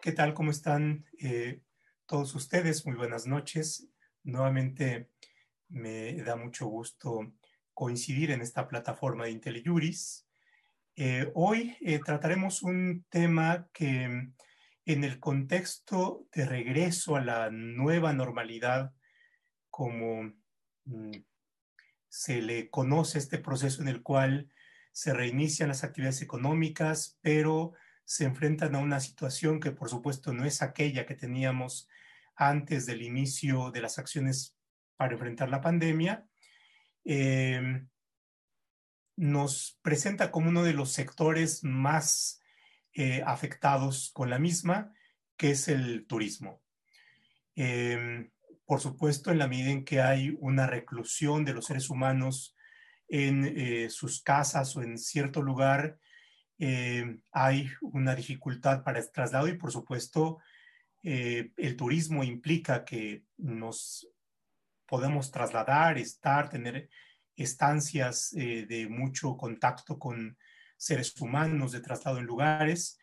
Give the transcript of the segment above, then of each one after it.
¿Qué tal? ¿Cómo están eh, todos ustedes? Muy buenas noches. Nuevamente me da mucho gusto coincidir en esta plataforma de IntelliJuris. Eh, hoy eh, trataremos un tema que en el contexto de regreso a la nueva normalidad, como mm, se le conoce este proceso en el cual se reinician las actividades económicas, pero se enfrentan a una situación que por supuesto no es aquella que teníamos antes del inicio de las acciones para enfrentar la pandemia, eh, nos presenta como uno de los sectores más eh, afectados con la misma, que es el turismo. Eh, por supuesto, en la medida en que hay una reclusión de los seres humanos en sus casas o en cierto lugar, eh, hay una dificultad para el traslado y por supuesto eh, el turismo implica que nos podemos trasladar, estar, tener estancias eh, de mucho contacto con seres humanos, de traslado en lugares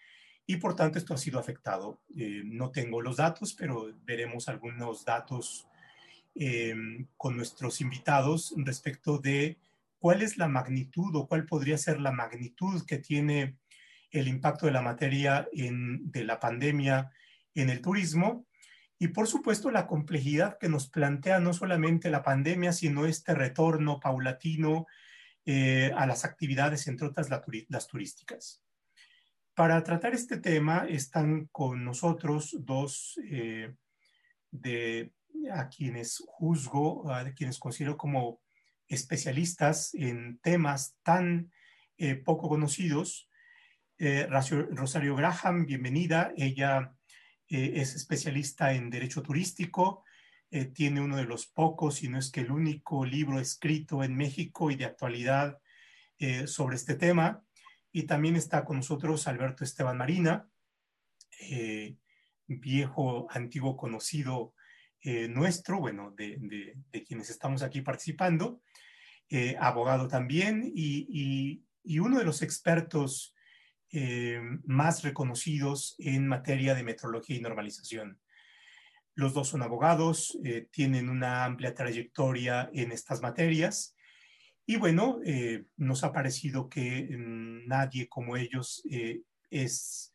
y por tanto esto ha sido afectado. no tengo los datos, pero veremos algunos datos con nuestros invitados respecto de cuál es la magnitud o cuál podría ser la magnitud que tiene el impacto de la materia de la pandemia en el turismo y por supuesto la complejidad que nos plantea no solamente la pandemia, sino este retorno paulatino eh, a las actividades, entre otras las turísticas. Para tratar este tema están con nosotros dos eh, de a quienes juzgo, a quienes considero como especialistas en temas tan eh, poco conocidos. Eh, Rosario Graham, bienvenida. Ella eh, es especialista en Derecho Turístico. tiene uno de los pocos, si no es que el único libro escrito en México y de actualidad sobre este tema. Y también está con nosotros Alberto Esteban Marina, viejo, antiguo conocido nuestro, bueno, de, quienes estamos aquí participando. Eh, abogado también y, uno de los expertos eh, más reconocidos en materia de metrología y normalización. Los dos son abogados, eh, tienen una amplia trayectoria en estas materias y bueno, nos ha parecido que mm, nadie como ellos es,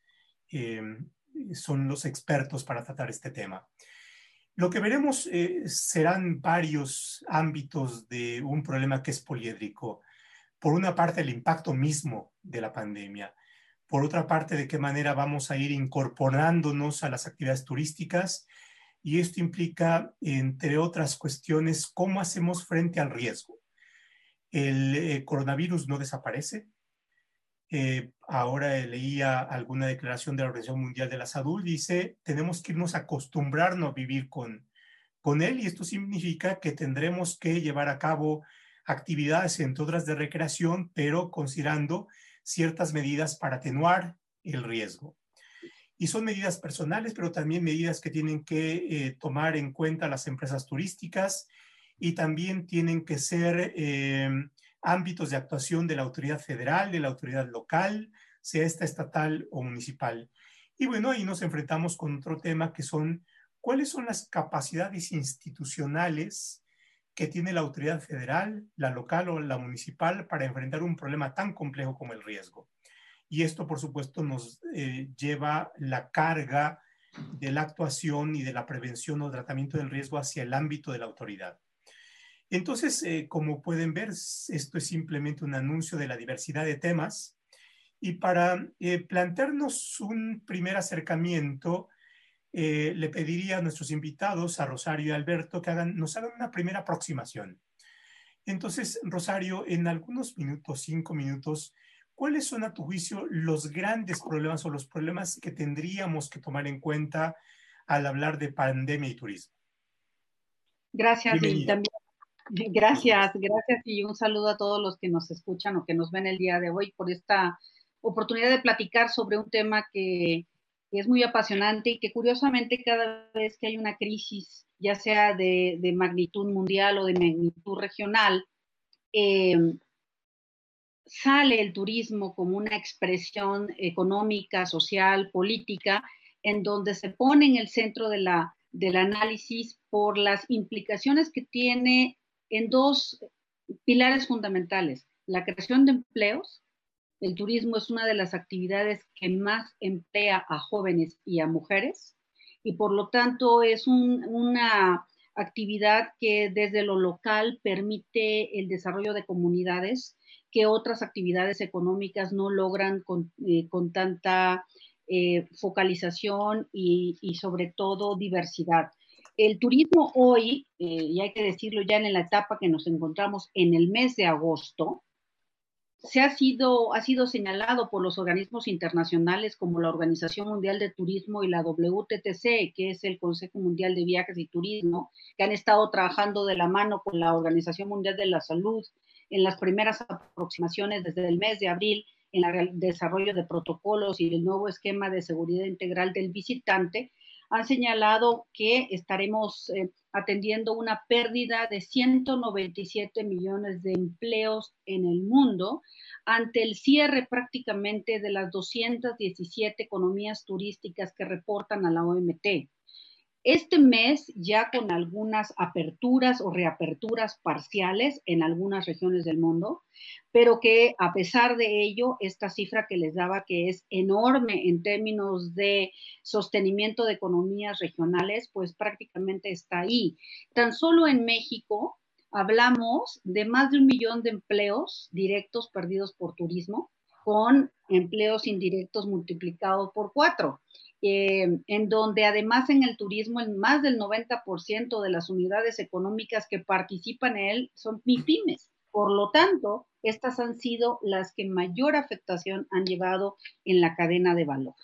son los expertos para tratar este tema. Lo que veremos eh, serán varios ámbitos de un problema que es poliédrico. Por una parte, el impacto mismo de la pandemia. Por otra parte, de qué manera vamos a ir incorporándonos a las actividades turísticas. Y esto implica, entre otras cuestiones, cómo hacemos frente al riesgo. El eh, coronavirus no desaparece, eh, ahora leía alguna declaración de la Organización Mundial de la Salud, dice, tenemos que irnos acostumbrarnos a vivir con, con él y esto significa que tendremos que llevar a cabo actividades, entre otras de recreación, pero considerando ciertas medidas para atenuar el riesgo. Y son medidas personales, pero también medidas que tienen que eh, tomar en cuenta las empresas turísticas y también tienen que ser eh, ámbitos de actuación de la autoridad federal, de la autoridad local, sea esta estatal o municipal. Y bueno, ahí nos enfrentamos con otro tema que son cuáles son las capacidades institucionales que tiene la autoridad federal, la local o la municipal para enfrentar un problema tan complejo como el riesgo. Y esto, por supuesto, nos eh, lleva la carga de la actuación y de la prevención o tratamiento del riesgo hacia el ámbito de la autoridad. Entonces, eh, como pueden ver, esto es simplemente un anuncio de la diversidad de temas. Y para eh, plantearnos un primer acercamiento, eh, le pediría a nuestros invitados, a Rosario y Alberto, que hagan, nos hagan una primera aproximación. Entonces, Rosario, en algunos minutos, cinco minutos, ¿cuáles son a tu juicio los grandes problemas o los problemas que tendríamos que tomar en cuenta al hablar de pandemia y turismo? Gracias y también Gracias, gracias y un saludo a todos los que nos escuchan o que nos ven el día de hoy por esta oportunidad de platicar sobre un tema que, es muy apasionante y que curiosamente cada vez que hay una crisis, ya sea de, magnitud mundial o de magnitud regional, eh, sale el turismo como una expresión económica, social, política, en donde se pone en el centro de la, del análisis por las implicaciones que tiene en dos pilares fundamentales, la creación de empleos. El turismo es una de las actividades que más emplea a jóvenes y a mujeres y por lo tanto es una actividad que desde lo local permite el desarrollo de comunidades que otras actividades económicas no logran con, eh, tanta eh, focalización y, sobre todo diversidad. El turismo hoy, eh, y hay que decirlo ya en la etapa que nos encontramos en el mes de agosto, se ha sido, ha sido señalado por los organismos internacionales como la Organización Mundial de Turismo y la WTTC, que es el Consejo Mundial de Viajes y Turismo, que han estado trabajando de la mano con la Organización Mundial de la Salud en las primeras aproximaciones desde el mes de abril en el desarrollo de protocolos y el nuevo esquema de seguridad integral del visitante, han señalado que estaremos eh, atendiendo una pérdida de 197 millones de empleos en el mundo ante el cierre prácticamente de las 217 economías turísticas que reportan a la OMT. Este mes ya con algunas aperturas o reaperturas parciales en algunas regiones del mundo, pero que a pesar de ello, esta cifra que les daba, que es enorme en términos de sostenimiento de economías regionales, pues prácticamente está ahí. Tan solo en México hablamos de más de un millón de empleos directos perdidos por turismo, con empleos indirectos multiplicados por cuatro. Eh, en donde además en el turismo el más del 90% de las unidades económicas que participan en él son pymes. Por lo tanto, estas han sido las que mayor afectación han llevado en la cadena de valor.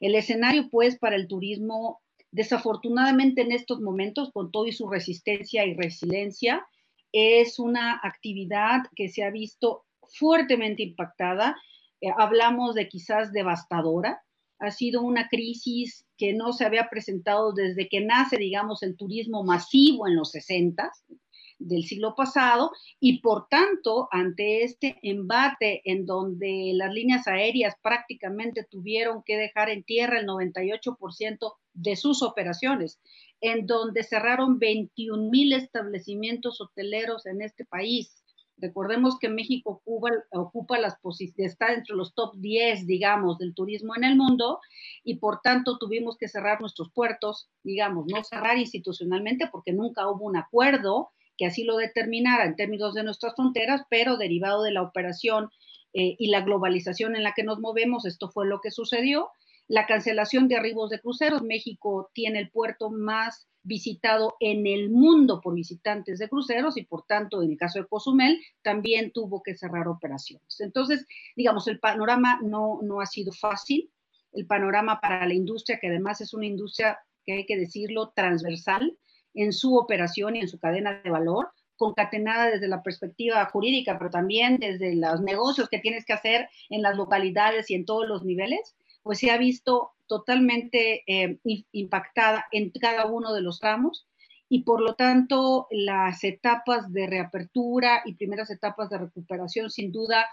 El escenario, pues, para el turismo, desafortunadamente en estos momentos, con todo y su resistencia y resiliencia, es una actividad que se ha visto fuertemente impactada. Eh, hablamos de quizás devastadora, ha sido una crisis que no se había presentado desde que nace, digamos, el turismo masivo en los 60 del siglo pasado y por tanto ante este embate en donde las líneas aéreas prácticamente tuvieron que dejar en tierra el 98% de sus operaciones, en donde cerraron 21 mil establecimientos hoteleros en este país, Recordemos que México ocupa, ocupa las posiciones, está entre los top 10, digamos, del turismo en el mundo y por tanto tuvimos que cerrar nuestros puertos, digamos, no cerrar institucionalmente porque nunca hubo un acuerdo que así lo determinara en términos de nuestras fronteras, pero derivado de la operación eh, y la globalización en la que nos movemos, esto fue lo que sucedió. La cancelación de arribos de cruceros, México tiene el puerto más visitado en el mundo por visitantes de cruceros y por tanto, en el caso de Cozumel, también tuvo que cerrar operaciones. Entonces, digamos, el panorama no, no ha sido fácil. El panorama para la industria, que además es una industria que hay que decirlo transversal en su operación y en su cadena de valor, concatenada desde la perspectiva jurídica, pero también desde los negocios que tienes que hacer en las localidades y en todos los niveles, pues se ha visto totalmente eh, impactada en cada uno de los tramos y por lo tanto las etapas de reapertura y primeras etapas de recuperación sin duda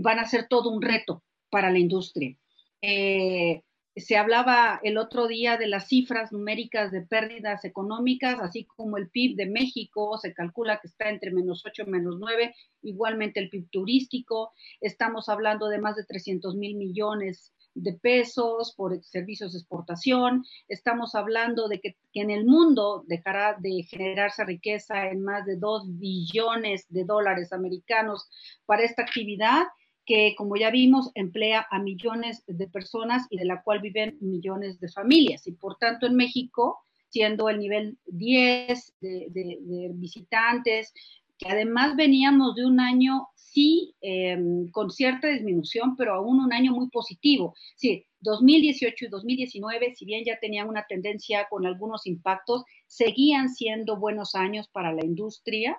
van a ser todo un reto para la industria. Eh, se hablaba el otro día de las cifras numéricas de pérdidas económicas, así como el PIB de México se calcula que está entre menos 8 y menos 9, igualmente el PIB turístico, estamos hablando de más de 300 mil millones de pesos por servicios de exportación. Estamos hablando de que, en el mundo dejará de generarse riqueza en más de 2 billones de dólares americanos para esta actividad que, como ya vimos, emplea a millones de personas y de la cual viven millones de familias. Y por tanto, en México, siendo el nivel 10 de, de visitantes, que además veníamos de un año sí em, con cierta disminución, pero aún un año muy positivo. Sí, 2018 y 2019, si bien ya tenían una tendencia con algunos impactos, seguían siendo buenos años para la industria.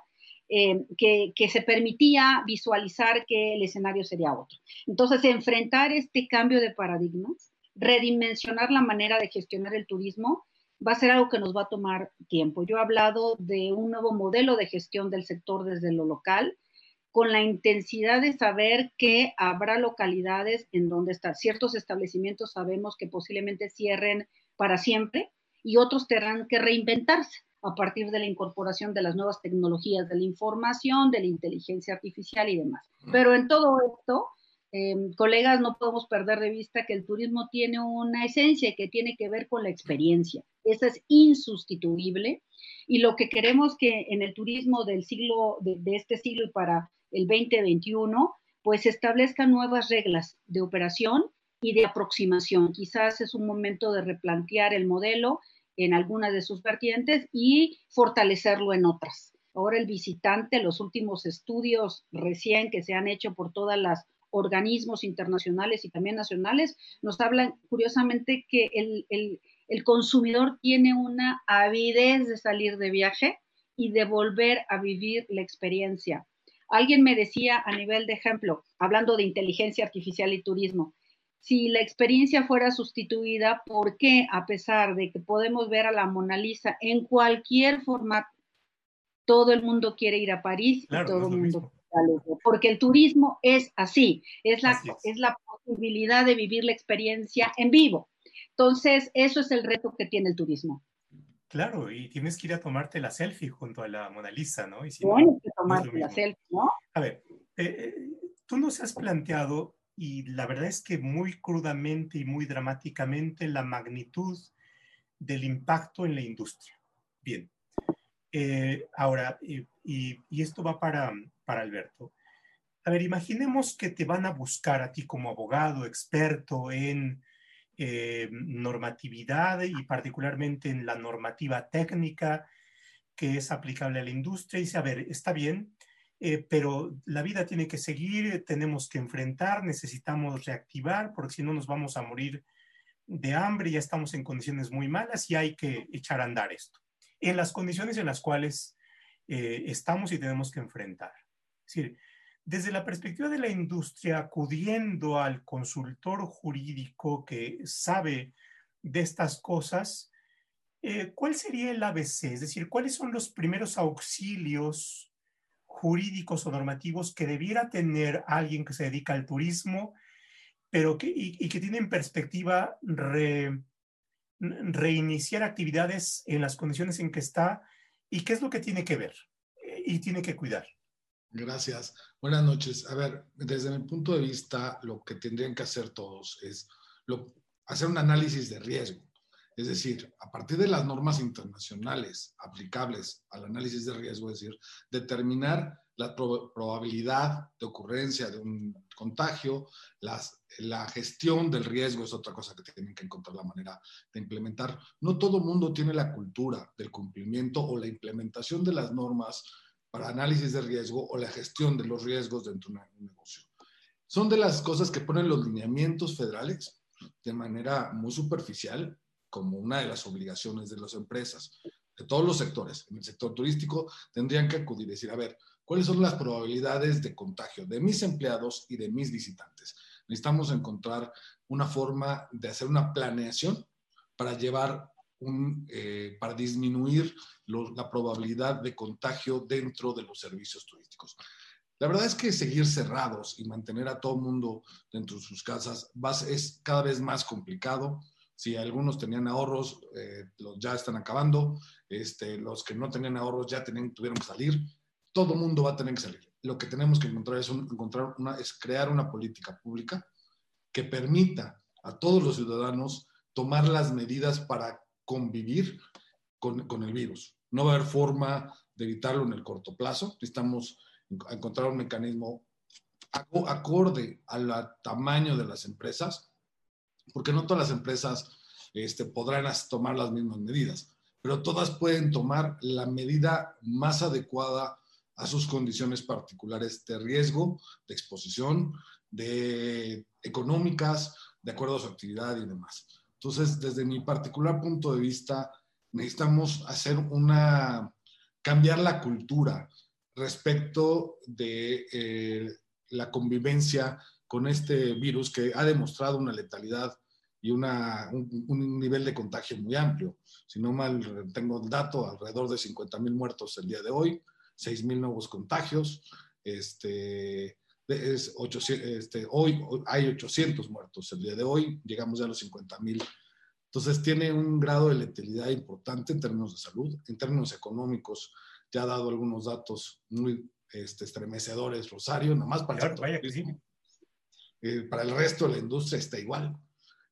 Em, que, que, se permitía visualizar que el escenario sería otro. Entonces, enfrentar este cambio de paradigmas, redimensionar la manera de gestionar el turismo, va a ser algo que nos va a tomar tiempo. Yo he hablado de un nuevo modelo de gestión del sector desde lo local, con la intensidad de saber que habrá localidades en donde están ciertos establecimientos, sabemos que posiblemente cierren para siempre y otros tendrán que reinventarse a partir de la incorporación de las nuevas tecnologías de la información, de la inteligencia artificial y demás. Pero en todo esto, em, colegas, no podemos perder de vista que el turismo tiene una esencia que tiene que ver con la experiencia. Esa es insustituible y lo que queremos que en el turismo del siglo, de, este siglo y para el 2021, pues establezca nuevas reglas de operación y de aproximación. Quizás es un momento de replantear el modelo en algunas de sus vertientes y fortalecerlo en otras. Ahora el visitante, los últimos estudios recién que se han hecho por todas las organismos internacionales y también nacionales, nos hablan curiosamente que el consumidor tiene una avidez de salir de viaje y de volver a vivir la experiencia. Alguien me decía a nivel de ejemplo, hablando de inteligencia artificial y turismo, si la experiencia fuera sustituida, ¿por qué, a pesar de que podemos ver a la Mona Lisa en cualquier formato, todo el mundo quiere ir a París y todo el mundo quiere Porque el turismo es así, es la, es la posibilidad de vivir la experiencia en vivo. Entonces, eso es el reto que tiene el turismo. Claro, y tienes que ir a tomarte la selfie junto a la Mona Lisa, ¿no? Y si bueno, que tomarte la selfie, ¿no? A ver, eh, eh, tú nos has planteado y la verdad es que muy crudamente y muy dramáticamente la magnitud del impacto en la industria. Bien, eh, ahora, y, esto va para, para Alberto. A ver, imaginemos que te van a buscar a ti como abogado, experto en eh, normatividad y particularmente en la normativa técnica que es aplicable a la industria y dice, a ver, está bien, eh, pero la vida tiene que seguir, tenemos que enfrentar, necesitamos reactivar, porque si no nos vamos a morir de hambre, ya estamos en condiciones muy malas y hay que echar a andar esto, en las condiciones en las cuales eh, estamos y tenemos que enfrentar. Es decir, desde la perspectiva de la industria, acudiendo al consultor jurídico que sabe de estas cosas, eh, ¿cuál sería el ABC? Es decir, ¿cuáles son los primeros auxilios jurídicos o normativos que debiera tener alguien que se dedica al turismo, pero que, y, que tiene en perspectiva reiniciar actividades en las condiciones en que está y qué es lo que tiene que ver y tiene que cuidar. Gracias. Buenas noches. A ver, desde mi punto de vista, lo que tendrían que hacer todos es lo, hacer un análisis de riesgo. Es decir, a partir de las normas internacionales aplicables al análisis de riesgo, es decir, determinar la probabilidad de ocurrencia de un contagio, la gestión del riesgo es otra cosa que tienen que encontrar la manera de implementar. No todo mundo tiene la cultura del cumplimiento o la implementación de las normas para análisis de riesgo o la gestión de los riesgos dentro de un negocio. Son de las cosas que ponen los lineamientos federales de manera muy superficial como una de las obligaciones de las empresas, de todos los sectores. En el sector turístico tendrían que acudir y decir, a ver, ¿cuáles son las probabilidades de contagio de mis empleados y de mis visitantes? Necesitamos encontrar una forma de hacer una planeación para llevar un, eh, para disminuir la probabilidad de contagio dentro de los servicios turísticos. La verdad es que seguir cerrados y mantener a todo mundo dentro de sus casas es cada vez más complicado. Si algunos tenían ahorros, eh, los ya están acabando. Este, los que no tenían ahorros ya tenían, tuvieron que salir. Todo mundo va a tener que salir. Lo que tenemos que encontrar es, encontrar una, es crear una política pública que permita a todos los ciudadanos tomar las medidas para convivir con, con el virus. No va a haber forma de evitarlo en el corto plazo. Necesitamos encontrar un mecanismo acorde al tamaño de las empresas porque no todas las empresas este, podrán tomar las mismas medidas, pero todas pueden tomar la medida más adecuada a sus condiciones particulares de riesgo, de exposición, de económicas, de acuerdo a su actividad y demás. Entonces, desde mi particular punto de vista, necesitamos hacer una, cambiar la cultura respecto de eh, la convivencia con este virus que ha demostrado una letalidad y una, un, nivel de contagio muy amplio. Si no mal tengo el dato, alrededor de 50 mil muertos el día de hoy, 6 mil nuevos contagios. Este, es 800, este, hoy hay 800 muertos el día de hoy, llegamos ya a los 50 mil Entonces tiene un grado de letalidad importante en términos de salud, en términos económicos. Ya ha dado algunos datos muy este, estremecedores, Rosario, nomás para, el vaya eh, para el resto de la industria está igual.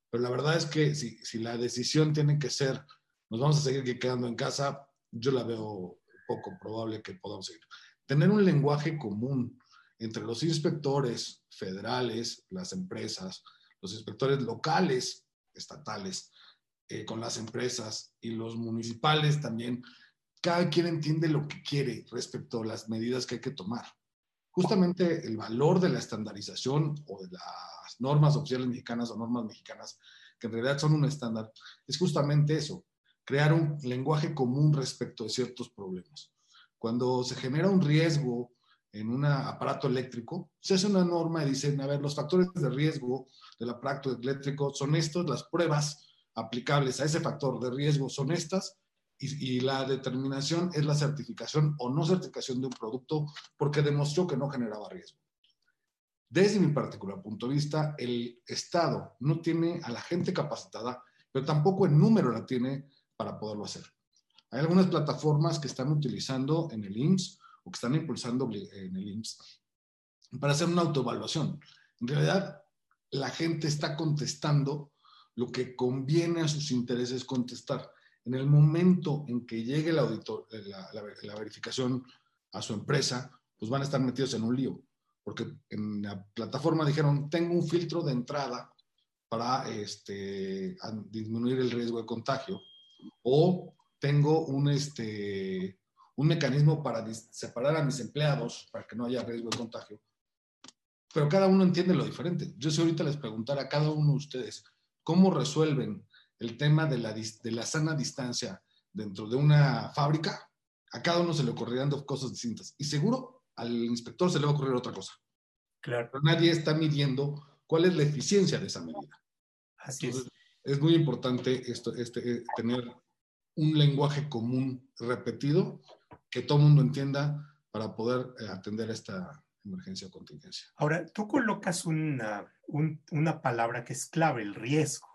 Pero la verdad es que si, si, la decisión tiene que ser, nos vamos a seguir quedando en casa, yo la veo poco probable que podamos seguir. Tener un lenguaje común entre los inspectores federales, las empresas, los inspectores locales, estatales, eh, con las empresas y los municipales también, cada quien entiende lo que quiere respecto a las medidas que hay que tomar. Justamente el valor de la estandarización o de las normas oficiales mexicanas o normas mexicanas, que en realidad son un estándar, es justamente eso, crear un lenguaje común respecto de ciertos problemas. Cuando se genera un riesgo en un aparato eléctrico, se hace una norma y dicen, a ver, los factores de riesgo del aparato eléctrico son estos, las pruebas aplicables a ese factor de riesgo son estas, y, la determinación es la certificación o no certificación de un producto porque demostró que no generaba riesgo. Desde mi particular punto de vista, el Estado no tiene a la gente capacitada, pero tampoco el número la tiene para poderlo hacer. Hay algunas plataformas que están utilizando en el IMSS que están impulsando en el IMSS para hacer una autoevaluación. En realidad, la gente está contestando lo que conviene a sus intereses contestar. En el momento en que llegue el auditor, la, la, verificación a su empresa, pues van a estar metidos en un lío, porque en la plataforma dijeron, tengo un filtro de entrada para este, disminuir el riesgo de contagio, o tengo un, este, un mecanismo para separar a mis empleados para que no haya riesgo de contagio. Pero cada uno entiende lo diferente. Yo si ahorita les preguntara a cada uno de ustedes cómo resuelven el tema de la, de la sana distancia dentro de una fábrica, a cada uno se le ocurrirán dos cosas distintas. Y seguro al inspector se le va a ocurrir otra cosa. Claro. Pero nadie está midiendo cuál es la eficiencia de esa medida. Así es. Es muy importante esto, este, eh, tener un lenguaje común repetido que todo el mundo entienda para poder eh, atender esta emergencia o contingencia. Ahora, tú colocas una, una palabra que es clave, el riesgo.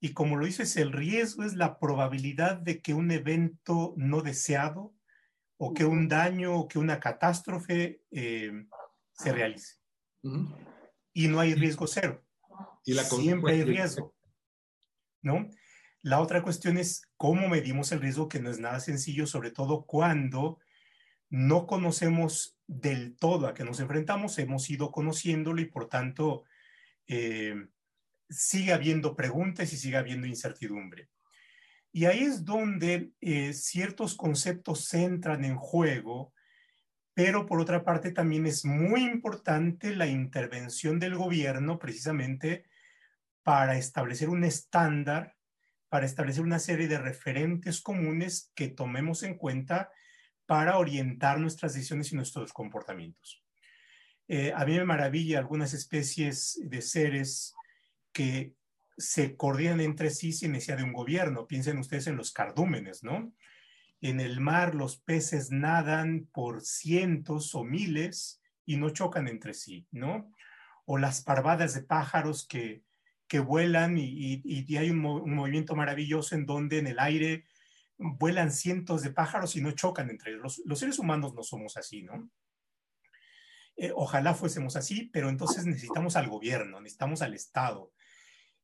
Y como lo dices, el riesgo es la probabilidad de que un evento no deseado o que un daño o que una catástrofe eh, se realice. Y no hay riesgo cero. Y la Siempre hay riesgo. ¿No? La otra cuestión es cómo medimos el riesgo, que no es nada sencillo, sobre todo cuando no conocemos del todo a que nos enfrentamos, hemos ido conociéndolo y por tanto eh, sigue habiendo preguntas y sigue habiendo incertidumbre. Y ahí es donde eh, ciertos conceptos entran en juego, pero por otra parte también es muy importante la intervención del gobierno precisamente para establecer un estándar para establecer una serie de referentes comunes que tomemos en cuenta para orientar nuestras decisiones y nuestros comportamientos. Eh, a mí me maravilla algunas especies de seres que se coordinan entre sí sin necesidad de un gobierno. Piensen ustedes en los cardúmenes, ¿no? En el mar los peces nadan por cientos o miles y no chocan entre sí, ¿no? O las parvadas de pájaros que que vuelan y, hay un, movimiento maravilloso en donde en el aire vuelan cientos de pájaros y no chocan entre ellos. Los, seres humanos no somos así, ¿no? Eh, ojalá fuésemos así, pero entonces necesitamos al gobierno, necesitamos al Estado.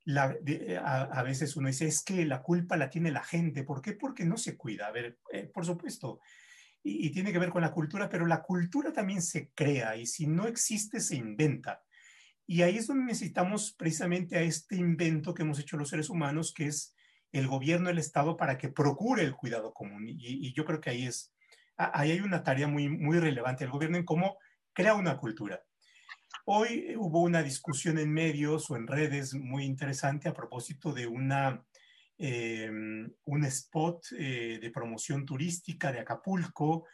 a, veces uno dice, es que la culpa la tiene la gente. ¿Por qué? Porque no se cuida. A ver, eh, por supuesto, y, tiene que ver con la cultura, pero la cultura también se crea y si no existe, se inventa. Y ahí es donde necesitamos precisamente a este invento que hemos hecho los seres humanos, que es el gobierno, el Estado, para que procure el cuidado común. Y, yo creo que ahí es, ahí hay una tarea muy, muy relevante del gobierno en cómo crea una cultura. Hoy hubo una discusión en medios o en redes muy interesante a propósito de una, eh, un spot eh, de promoción turística de Acapulco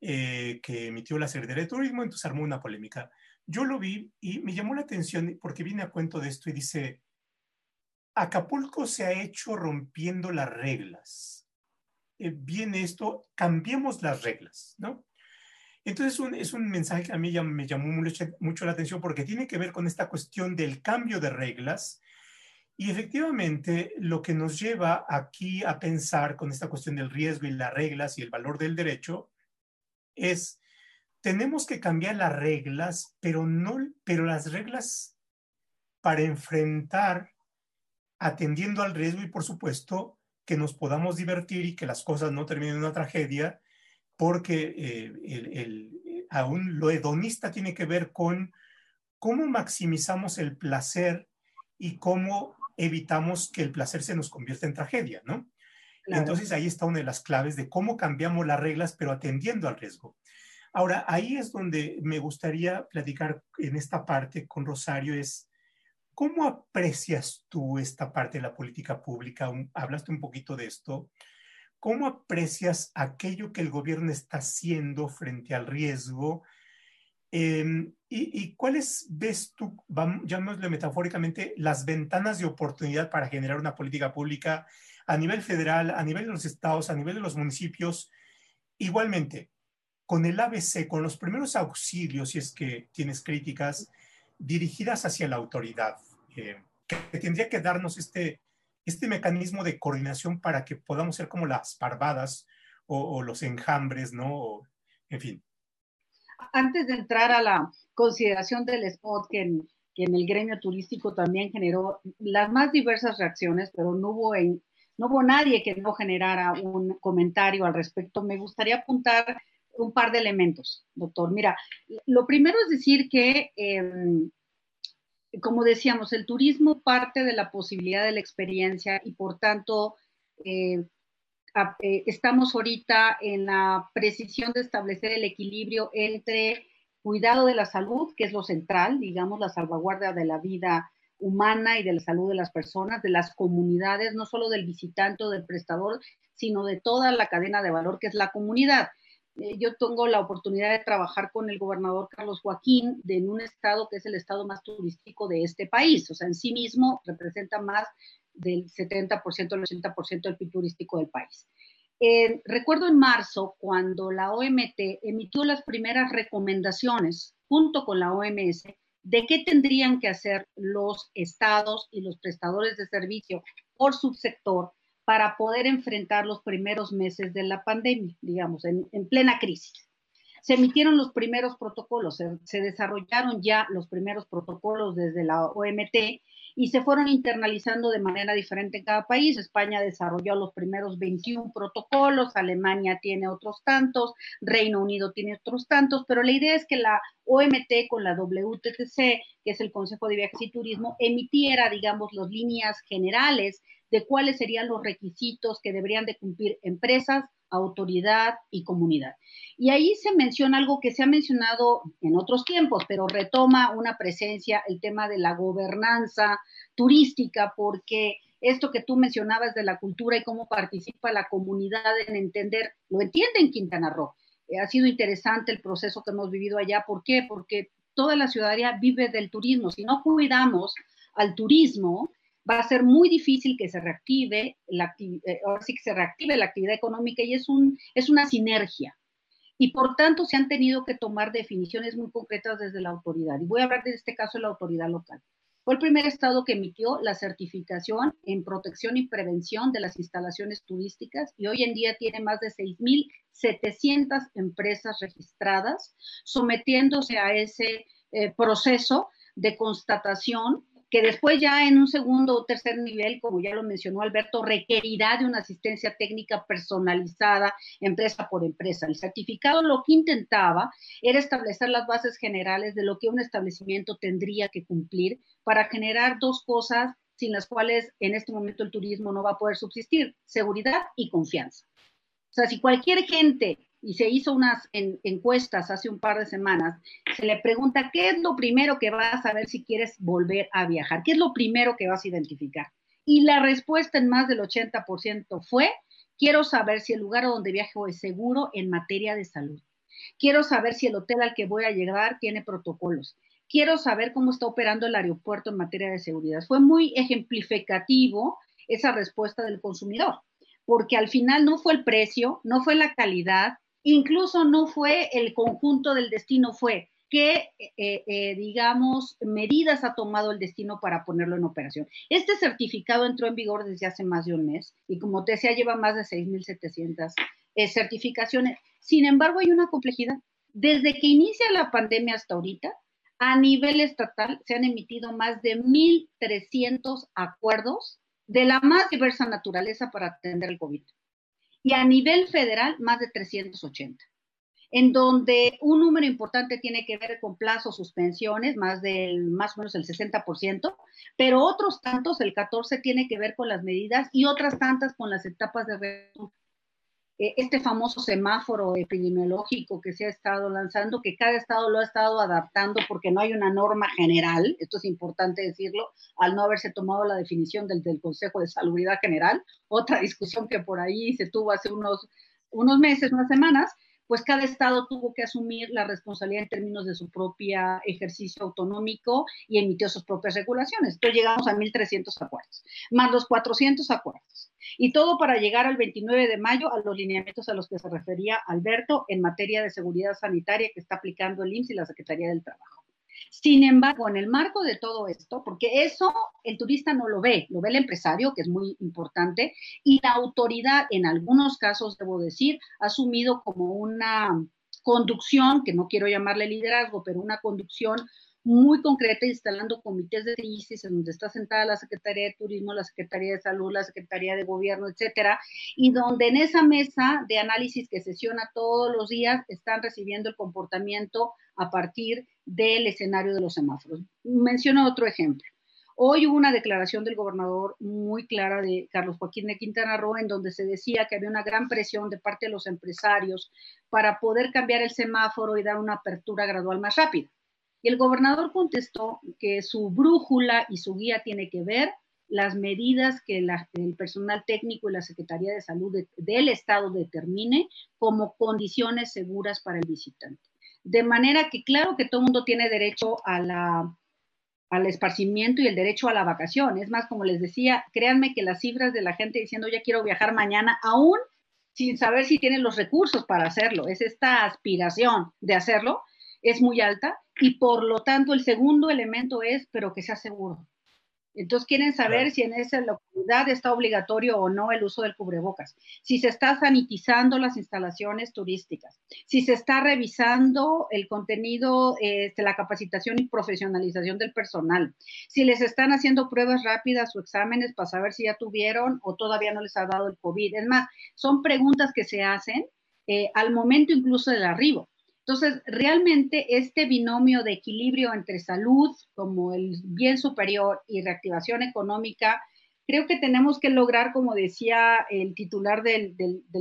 eh, que emitió la Secretaría de Turismo, entonces armó una polémica. Yo lo vi y me llamó la atención porque viene a cuento de esto y dice, Acapulco se ha hecho rompiendo las reglas. Eh, viene esto, cambiemos las reglas, ¿no? Entonces es un mensaje que a mí me llamó mucho la atención porque tiene que ver con esta cuestión del cambio de reglas Y efectivamente, lo que nos lleva aquí a pensar con esta cuestión del riesgo y las reglas y el valor del derecho es, tenemos que cambiar las reglas, pero, no, pero las reglas para enfrentar, atendiendo al riesgo y por supuesto que nos podamos divertir y que las cosas no terminen en una tragedia, porque eh, el, aún lo hedonista tiene que ver con cómo maximizamos el placer y cómo evitamos que el placer se nos convierta en tragedia, ¿no? Entonces ahí está una de las claves de cómo cambiamos las reglas, pero atendiendo al riesgo. Ahora, ahí es donde me gustaría platicar en esta parte con Rosario, es cómo aprecias tú esta parte de la política pública. Hablaste un poquito de esto. ¿Cómo aprecias aquello que el gobierno está haciendo frente al riesgo? Em, y, cuáles ves tú, llamémosle metafóricamente, las ventanas de oportunidad para generar una política pública a nivel federal, a nivel de los estados, a nivel de los municipios? Igualmente, con el ABC, con los primeros auxilios, si es que tienes críticas, dirigidas hacia la autoridad, eh, que tendría que darnos este, este mecanismo de coordinación para que podamos ser como las parvadas o, o los enjambres, ¿no? en fin antes de entrar a la consideración del spot que en, el gremio turístico también generó las más diversas reacciones, pero no hubo, no hubo nadie que no generara un comentario al respecto, me gustaría apuntar un par de elementos, doctor. Mira, lo primero es decir que, em, como decíamos, el turismo parte de la posibilidad de la experiencia y por tanto eh, eh, estamos ahorita en la precisión de establecer el equilibrio entre cuidado de la salud, que es lo central, digamos, la salvaguardia de la vida humana y de la salud de las personas, de las comunidades, no solo del visitante o del prestador, sino de toda la cadena de valor que es la comunidad. Eh, yo tengo la oportunidad de trabajar con el gobernador Carlos Joaquín de, en un estado que es el estado más turístico de este país, o sea, en sí mismo representa más del 70% al 80% del PIB turístico del país. recuerdo en marzo cuando la OMT emitió las primeras recomendaciones junto con la OMS de qué tendrían que hacer los estados y los prestadores de servicio por subsector para poder enfrentar los primeros meses de la pandemia, digamos, en, plena crisis. Se emitieron los primeros protocolos, se, desarrollaron ya los primeros protocolos desde la OMT y se fueron internalizando de manera diferente en cada país. España desarrolló los primeros 21 protocolos, Alemania tiene otros tantos, Reino Unido tiene otros tantos, pero la idea es que la OMT con la WTTC, que es el Consejo de Viajes y Turismo, emitiera, digamos, las líneas generales de cuáles serían los requisitos que deberían de cumplir empresas, autoridad y comunidad. Y ahí se menciona algo que se ha mencionado en otros tiempos, pero retoma una presencia el tema de la gobernanza turística, porque esto que tú mencionabas de la cultura y cómo participa la comunidad en entender, lo entiende en Quintana Roo. Eh, ha sido interesante el proceso que hemos vivido allá. ¿Por qué? Porque toda la ciudadanía vive del turismo. Si no cuidamos al turismo, va a ser muy difícil que se reactive la, eh, sí que se reactive la actividad económica y es, un, es una sinergia. Y por tanto se han tenido que tomar definiciones muy concretas desde la autoridad. Y voy a hablar de este caso de la autoridad local. Fue el primer estado que emitió la certificación en protección y prevención de las instalaciones turísticas y hoy en día tiene más de 6.700 empresas registradas sometiéndose a ese eh, proceso de constatación que después ya en un segundo o tercer nivel, como ya lo mencionó Alberto, requerirá de una asistencia técnica personalizada empresa por empresa. El certificado lo que intentaba era establecer las bases generales de lo que un establecimiento tendría que cumplir para generar dos cosas sin las cuales en este momento el turismo no va a poder subsistir, seguridad y confianza. O sea, si cualquier gente y se hizo unas encuestas hace un par de semanas, se le pregunta, ¿qué es lo primero que vas a ver si quieres volver a viajar? ¿Qué es lo primero que vas a identificar? Y la respuesta en más del 80% fue, quiero saber si el lugar donde viajo es seguro en materia de salud. Quiero saber si el hotel al que voy a llegar tiene protocolos. Quiero saber cómo está operando el aeropuerto en materia de seguridad. Fue muy ejemplificativo esa respuesta del consumidor, porque al final no fue el precio, no fue la calidad, Incluso no fue el conjunto del destino, fue qué, eh, eh, digamos, medidas ha tomado el destino para ponerlo en operación. Este certificado entró en vigor desde hace más de un mes y como te decía, lleva más de 6.700 eh, certificaciones. Sin embargo, hay una complejidad. Desde que inicia la pandemia hasta ahorita, a nivel estatal se han emitido más de 1.300 acuerdos de la más diversa naturaleza para atender el COVID. Y a nivel federal, más de 380 en donde un número importante tiene que ver con plazos, suspensiones, más del más o menos el 60%, pero otros tantos, el 14 tiene que ver con las medidas y otras tantas con las etapas de este famoso semáforo epidemiológico que se ha estado lanzando, que cada estado lo ha estado adaptando porque no hay una norma general, esto es importante decirlo, al no haberse tomado la definición del, del Consejo de Salubridad General, otra discusión que por ahí se tuvo hace unos, unos meses, unas semanas, pues cada estado tuvo que asumir la responsabilidad en términos de su propio ejercicio autonómico y emitió sus propias regulaciones. Entonces llegamos a 1.300 acuerdos, más los 400 acuerdos. Y todo para llegar al 29 de mayo a los lineamientos a los que se refería Alberto en materia de seguridad sanitaria que está aplicando el IMSS y la Secretaría del Trabajo. Sin embargo, en el marco de todo esto, porque eso el turista no lo ve, lo ve el empresario, que es muy importante, y la autoridad, en algunos casos, debo decir, ha asumido como una conducción, que no quiero llamarle liderazgo, pero una conducción muy concreta, instalando comités de crisis en donde está sentada la Secretaría de Turismo, la Secretaría de Salud, la Secretaría de Gobierno, etcétera, y donde en esa mesa de análisis que sesiona todos los días están recibiendo el comportamiento a partir del escenario de los semáforos. Menciono otro ejemplo. Hoy hubo una declaración del gobernador muy clara de Carlos Joaquín de Quintana Roo en donde se decía que había una gran presión de parte de los empresarios para poder cambiar el semáforo y dar una apertura gradual más rápida. Y el gobernador contestó que su brújula y su guía tiene que ver las medidas que el personal técnico y la Secretaría de Salud del Estado determine como condiciones seguras para el visitante. De manera que claro que todo el mundo tiene derecho a la, al esparcimiento y el derecho a la vacación. Es más, como les decía, créanme que las cifras de la gente diciendo ya quiero viajar mañana, aún sin saber si tienen los recursos para hacerlo, es esta aspiración de hacerlo, es muy alta y por lo tanto el segundo elemento es, pero que sea seguro. Entonces quieren saber si en esa localidad está obligatorio o no el uso del cubrebocas, si se está sanitizando las instalaciones turísticas, si se está revisando el contenido de este, la capacitación y profesionalización del personal, si les están haciendo pruebas rápidas o exámenes para saber si ya tuvieron o todavía no les ha dado el COVID. Es más, son preguntas que se hacen eh, al momento incluso del arribo. Entonces, realmente este binomio de equilibrio entre salud como el bien superior y reactivación económica, creo que tenemos que lograr, como decía el titular del,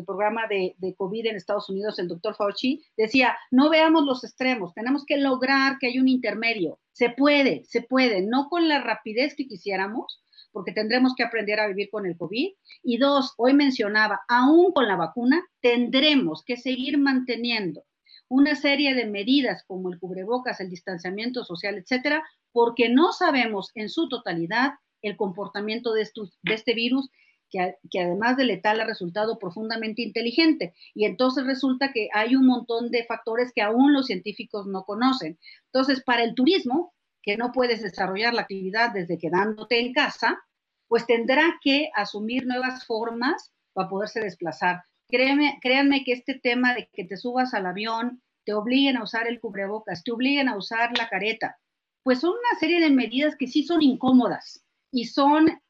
programa de, de, COVID en Estados Unidos, el doctor Fauci, decía, no veamos los extremos, tenemos que lograr que haya un intermedio. Se puede, se puede, no con la rapidez que quisiéramos, porque tendremos que aprender a vivir con el COVID. Y dos, hoy mencionaba, aún con la vacuna, tendremos que seguir manteniendo una serie de medidas como el cubrebocas, el distanciamiento social, etcétera, porque no sabemos en su totalidad el comportamiento de, este virus que, que, además de letal ha resultado profundamente inteligente. Y entonces resulta que hay un montón de factores que aún los científicos no conocen. Entonces, para el turismo, que no puedes desarrollar la actividad desde quedándote en casa, pues tendrá que asumir nuevas formas para poderse desplazar créanme que este tema de que te subas al avión, te obliguen a usar el cubrebocas, te obliguen a usar la careta, pues son una serie de medidas que sí son incómodas y son,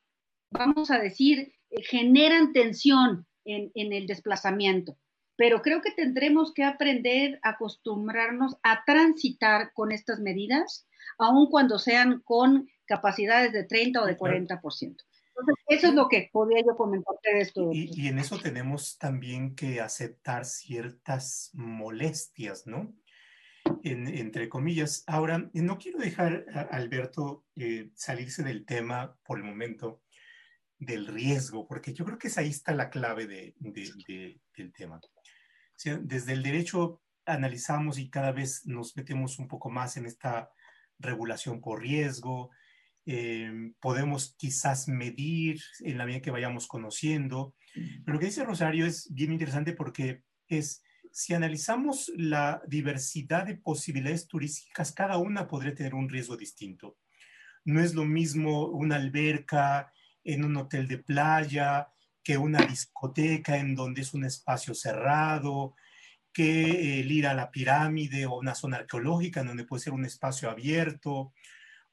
vamos a decir, eh, generan tensión en, en el desplazamiento. Pero creo que tendremos que aprender a acostumbrarnos a transitar con estas medidas, aun cuando sean con capacidades de 30 o de 40% eso es lo que podría yo comentarte de esto. Y, en eso tenemos también que aceptar ciertas molestias, ¿no? entre comillas. Ahora, no quiero dejar a Alberto eh, salirse del tema por el momento del riesgo, porque yo creo que ahí está la clave de, del tema. desde el derecho analizamos y cada vez nos metemos un poco más en esta regulación por riesgo, Em, podemos quizás medir en la medida que vayamos conociendo. Pero lo que dice Rosario es bien interesante porque es si analizamos la diversidad de posibilidades turísticas, cada una podría tener un riesgo distinto. No es lo mismo una alberca en un hotel de playa que una discoteca en donde es un espacio cerrado, que el ir a la pirámide o una zona arqueológica en donde puede ser un espacio abierto,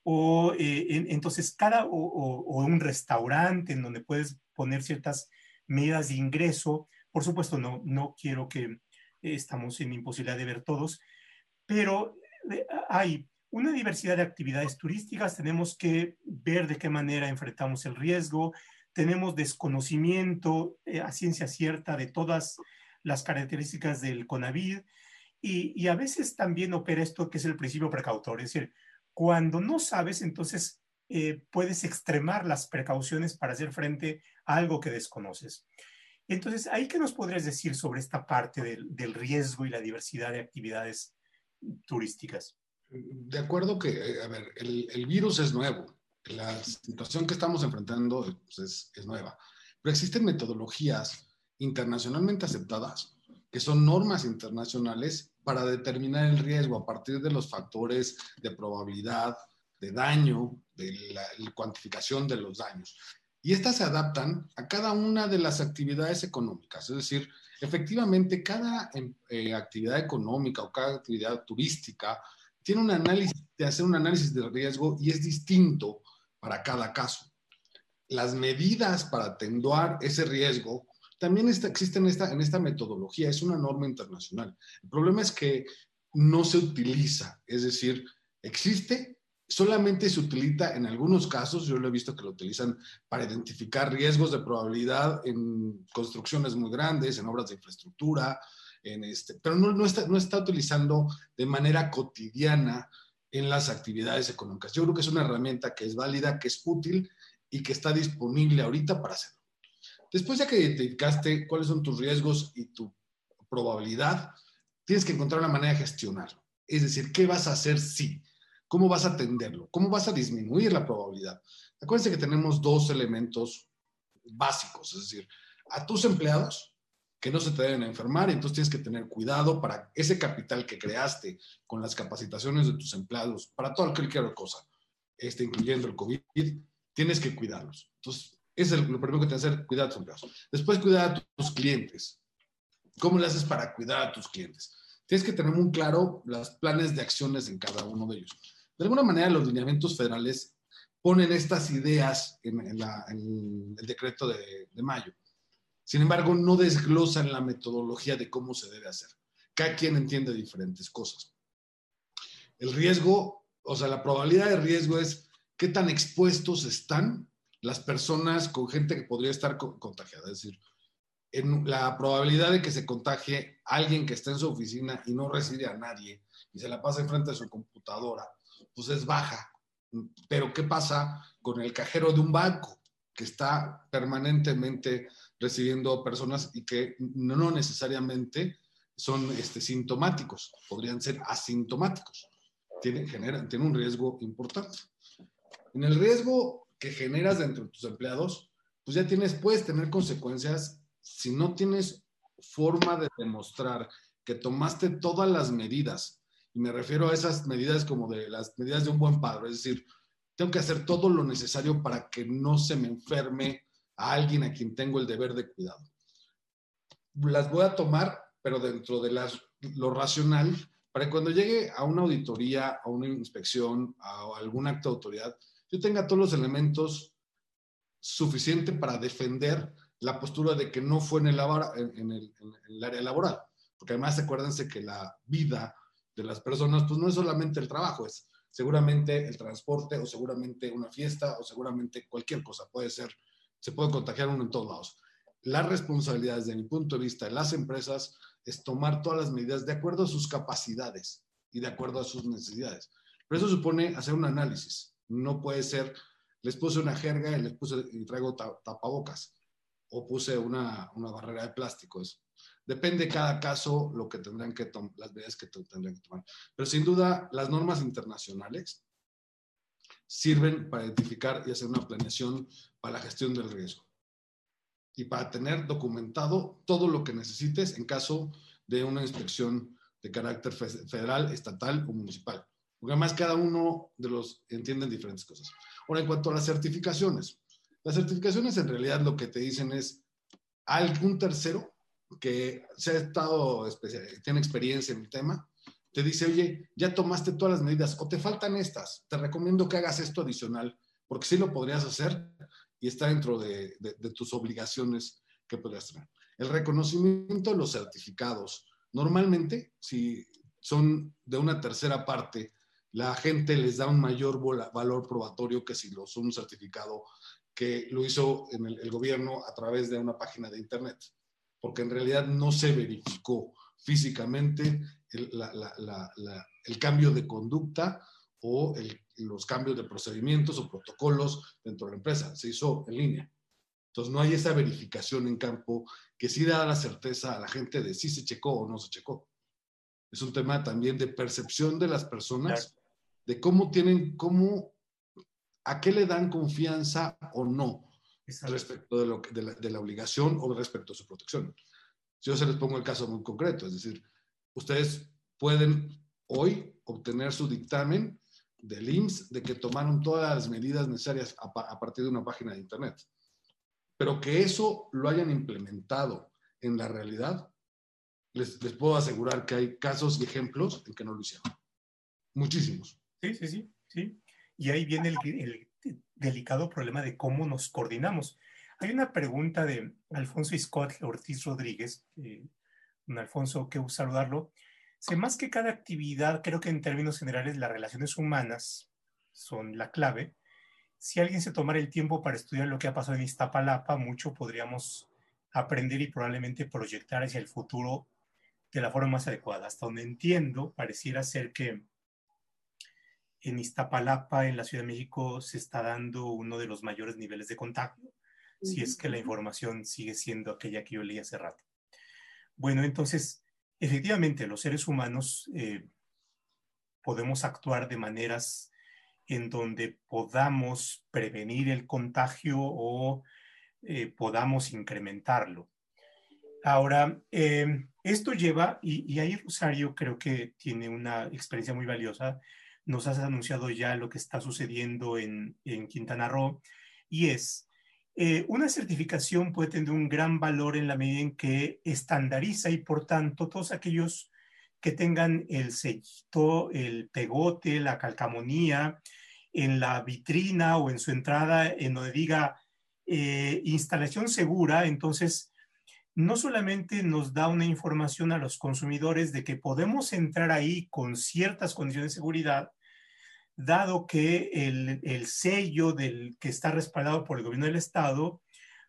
o eh, entonces cada, o, un restaurante en donde puedes poner ciertas medidas de ingreso. Por supuesto, no, no quiero que eh, estamos en imposibilidad de ver todos, pero eh, hay una diversidad de actividades turísticas, tenemos que ver de qué manera enfrentamos el riesgo, tenemos desconocimiento a ciencia cierta de todas las características del CONAVID y, a veces también opera esto que es el principio precautorio, es decir, cuando no sabes, entonces eh, puedes extremar las precauciones para hacer frente a algo que desconoces. Entonces, ¿ahí qué nos podrías decir sobre esta parte del, riesgo y la diversidad de actividades turísticas? De acuerdo que, eh, a ver, el, virus es nuevo, la situación que estamos enfrentando pues, es, es nueva, pero existen metodologías internacionalmente aceptadas que son normas internacionales para determinar el riesgo a partir de los factores de probabilidad, de daño, de la, cuantificación de los daños. Y estas se adaptan a cada una de las actividades económicas. Es decir, efectivamente, cada em, eh, actividad económica o cada actividad turística tiene un análisis, de hacer un análisis de riesgo y es distinto para cada caso. Las medidas para atenuar ese riesgo también está, existe en esta, en esta metodología, es una norma internacional. El problema es que no se utiliza, es decir, existe, solamente se utiliza en algunos casos, yo lo he visto que lo utilizan para identificar riesgos de probabilidad en construcciones muy grandes, en obras de infraestructura, en este, pero no, no, está, no está utilizando de manera cotidiana en las actividades económicas. Yo creo que es una herramienta que es válida, que es útil y que está disponible ahorita para hacerlo. Después ya que identificaste cuáles son tus riesgos y tu probabilidad, tienes que encontrar una manera de gestionarlo. Es decir, ¿qué vas a hacer si? ¿Cómo vas a atenderlo? ¿Cómo vas a disminuir la probabilidad? Acuérdense que tenemos dos elementos básicos, es decir, a tus empleados que no se te deben enfermar, entonces tienes que tener cuidado para ese capital que creaste con las capacitaciones de tus empleados, para toda cualquier cosa, este, incluyendo el COVID, tienes que cuidarlos. Entonces, es lo primero que te hacer, cuidar tus empleados. Después, cuidar a tus clientes. ¿Cómo le haces para cuidar a tus clientes? Tienes que tener muy claro los planes de acciones en cada uno de ellos. De alguna manera, los lineamientos federales ponen estas ideas en, el decreto de, de mayo. Sin embargo, no desglosan la metodología de cómo se debe hacer. Cada quien entiende diferentes cosas. El riesgo, o sea, la probabilidad de riesgo es qué tan expuestos están las personas con gente que podría estar contagiada. Es decir, en la probabilidad de que se contagie alguien que está en su oficina y no reside a nadie y se la pasa enfrente de su computadora, pues es baja. Pero ¿qué pasa con el cajero de un banco que está permanentemente recibiendo personas y que no necesariamente son este, sintomáticos, podrían ser asintomáticos? Tiene, generan, tiene un riesgo importante. En el riesgo que generas dentro de tus empleados, pues ya tienes, puedes tener consecuencias si no tienes forma de demostrar que tomaste todas las medidas. Y me refiero a esas medidas como de las medidas de un buen padre, es decir, tengo que hacer todo lo necesario para que no se me enferme a alguien a quien tengo el deber de cuidado. Las voy a tomar, pero dentro de las, lo racional, para que cuando llegue a una auditoría, a una inspección, a algún acto de autoridad, yo tenga todos los elementos suficientes para defender la postura de que no fue en el, en, el, área laboral. Porque además acuérdense que la vida de las personas pues no es solamente el trabajo, es seguramente el transporte o seguramente una fiesta o seguramente cualquier cosa. Puede ser, se puede contagiar uno en todos lados. La responsabilidad desde mi punto de vista de las empresas es tomar todas las medidas de acuerdo a sus capacidades y de acuerdo a sus necesidades. Pero eso supone hacer un análisis. No puede ser, les puse una jerga y les puse y traigo tapabocas o puse una, una barrera de plástico. Depende de cada caso lo que tendrán que tomar, las medidas que tendrán que tomar. Pero sin duda, las normas internacionales sirven para identificar y hacer una planeación para la gestión del riesgo y para tener documentado todo lo que necesites en caso de una inspección de carácter federal, estatal o municipal. Porque además cada uno de los entienden diferentes cosas. Ahora, en cuanto a las certificaciones, las certificaciones en realidad lo que te dicen es algún tercero que se ha estado, tiene experiencia en el tema, te dice, oye, ya tomaste todas las medidas o te faltan estas, te recomiendo que hagas esto adicional, porque sí lo podrías hacer y está dentro de, de tus obligaciones que podrías tener. El reconocimiento de los certificados. Normalmente, si son de una tercera parte, la gente les da un mayor valor probatorio que si lo un certificado que lo hizo en el, gobierno a través de una página de Internet, porque en realidad no se verificó físicamente el cambio de conducta o los cambios de procedimientos o protocolos dentro de la empresa. Se hizo en línea. Entonces no hay esa verificación en campo que sí da la certeza a la gente de si se checó o no se checó. Es un tema también de percepción de las personas, de cómo tienen, cómo, a qué le dan confianza o no respecto de, lo, de, la, de la obligación o respecto a su protección. Yo se les pongo el caso muy concreto, es decir, ustedes pueden hoy obtener su dictamen del IMSS de que tomaron todas las medidas necesarias a, partir de una página de Internet. Pero que eso lo hayan implementado en la realidad, les, les puedo asegurar que hay casos y ejemplos en que no lo hicieron. Muchísimos. Sí, sí, sí, sí. Y ahí viene el, el delicado problema de cómo nos coordinamos. Hay una pregunta de Alfonso Scott Ortiz Rodríguez, eh, un Alfonso, que saludarlo. Sé más que cada actividad, creo que en términos generales las relaciones humanas son la clave. Si alguien se tomara el tiempo para estudiar lo que ha pasado en Iztapalapa, mucho podríamos aprender y probablemente proyectar hacia el futuro de la forma más adecuada. Hasta donde entiendo, pareciera ser que en Iztapalapa, en la Ciudad de México, se está dando uno de los mayores niveles de contagio si es que la información sigue siendo aquella que yo leí hace rato. Bueno, entonces, efectivamente, los seres humanos eh, podemos actuar de maneras en donde podamos prevenir el contagio o eh, podamos incrementarlo. Ahora, eh, esto lleva, y, ahí Rosario creo que tiene una experiencia muy valiosa, nos has anunciado ya lo que está sucediendo en, en Quintana Roo, y es eh, una certificación puede tener un gran valor en la medida en que estandariza y por tanto todos aquellos que tengan el sellito, el pegote, la calcamonía en la vitrina o en su entrada en donde diga eh, instalación segura, entonces no solamente nos da una información a los consumidores de que podemos entrar ahí con ciertas condiciones de seguridad, dado que el, sello del, que está respaldado por el gobierno del Estado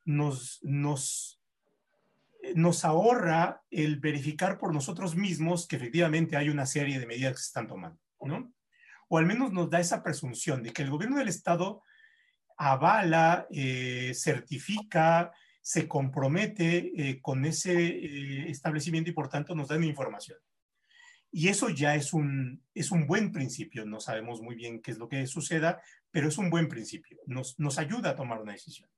nos, nos, ahorra el verificar por nosotros mismos que efectivamente hay una serie de medidas que se están tomando, ¿no? O al menos nos da esa presunción de que el gobierno del Estado avala, eh, certifica, se compromete eh, con ese eh, establecimiento y por tanto nos da información. Y eso ya es un, es un buen principio. No sabemos muy bien qué es lo que suceda, pero es un buen principio. Nos, nos ayuda a tomar una decisión.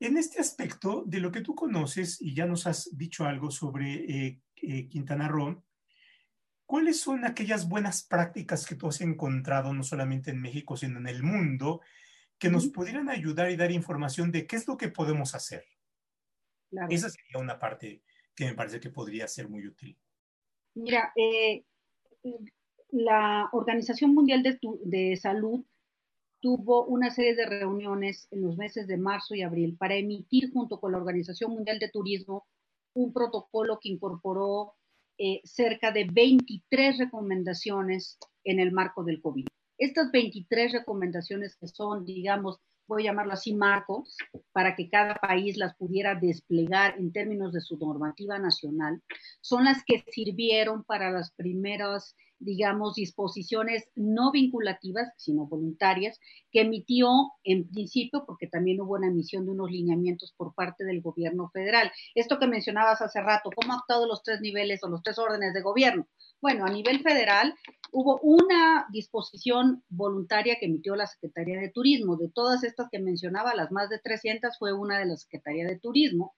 En este aspecto de lo que tú conoces, y ya nos has dicho algo sobre eh, eh, Quintana Roo, ¿cuáles son aquellas buenas prácticas que tú has encontrado no solamente en México, sino en el mundo, que nos pudieran ayudar y dar información de qué es lo que podemos hacer? Esa sería una parte que me parece que podría ser muy útil. Mira, eh, la Organización Mundial de, Salud tuvo una serie de reuniones en los meses de marzo y abril para emitir junto con la Organización Mundial de Turismo un protocolo que incorporó eh, cerca de 23 recomendaciones en el marco del COVID. Estas 23 recomendaciones que son, digamos, voy a llamarlo así, marcos, para que cada país las pudiera desplegar en términos de su normativa nacional, son las que sirvieron para las primeras, digamos, disposiciones no vinculativas, sino voluntarias, que emitió en principio, porque también hubo una emisión de unos lineamientos por parte del gobierno federal. Esto que mencionabas hace rato, ¿cómo han actuado los tres niveles o los tres órdenes de gobierno? Bueno, a nivel federal hubo una disposición voluntaria que emitió la Secretaría de Turismo. De todas estas que mencionaba, las más de 300 fue una de la Secretaría de Turismo.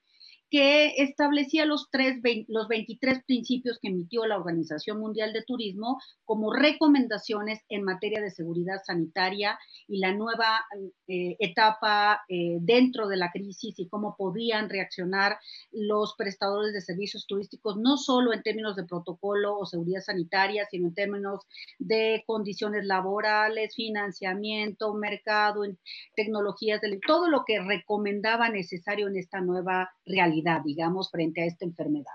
Que establecía los, tres, los 23 principios que emitió la Organización Mundial de Turismo como recomendaciones en materia de seguridad sanitaria y la nueva eh, etapa eh, dentro de la crisis y cómo podían reaccionar los prestadores de servicios turísticos, no solo en términos de protocolo o seguridad sanitaria, sino en términos de condiciones laborales, financiamiento, mercado, tecnologías, todo lo que recomendaba necesario en esta nueva realidad, digamos, frente a esta enfermedad.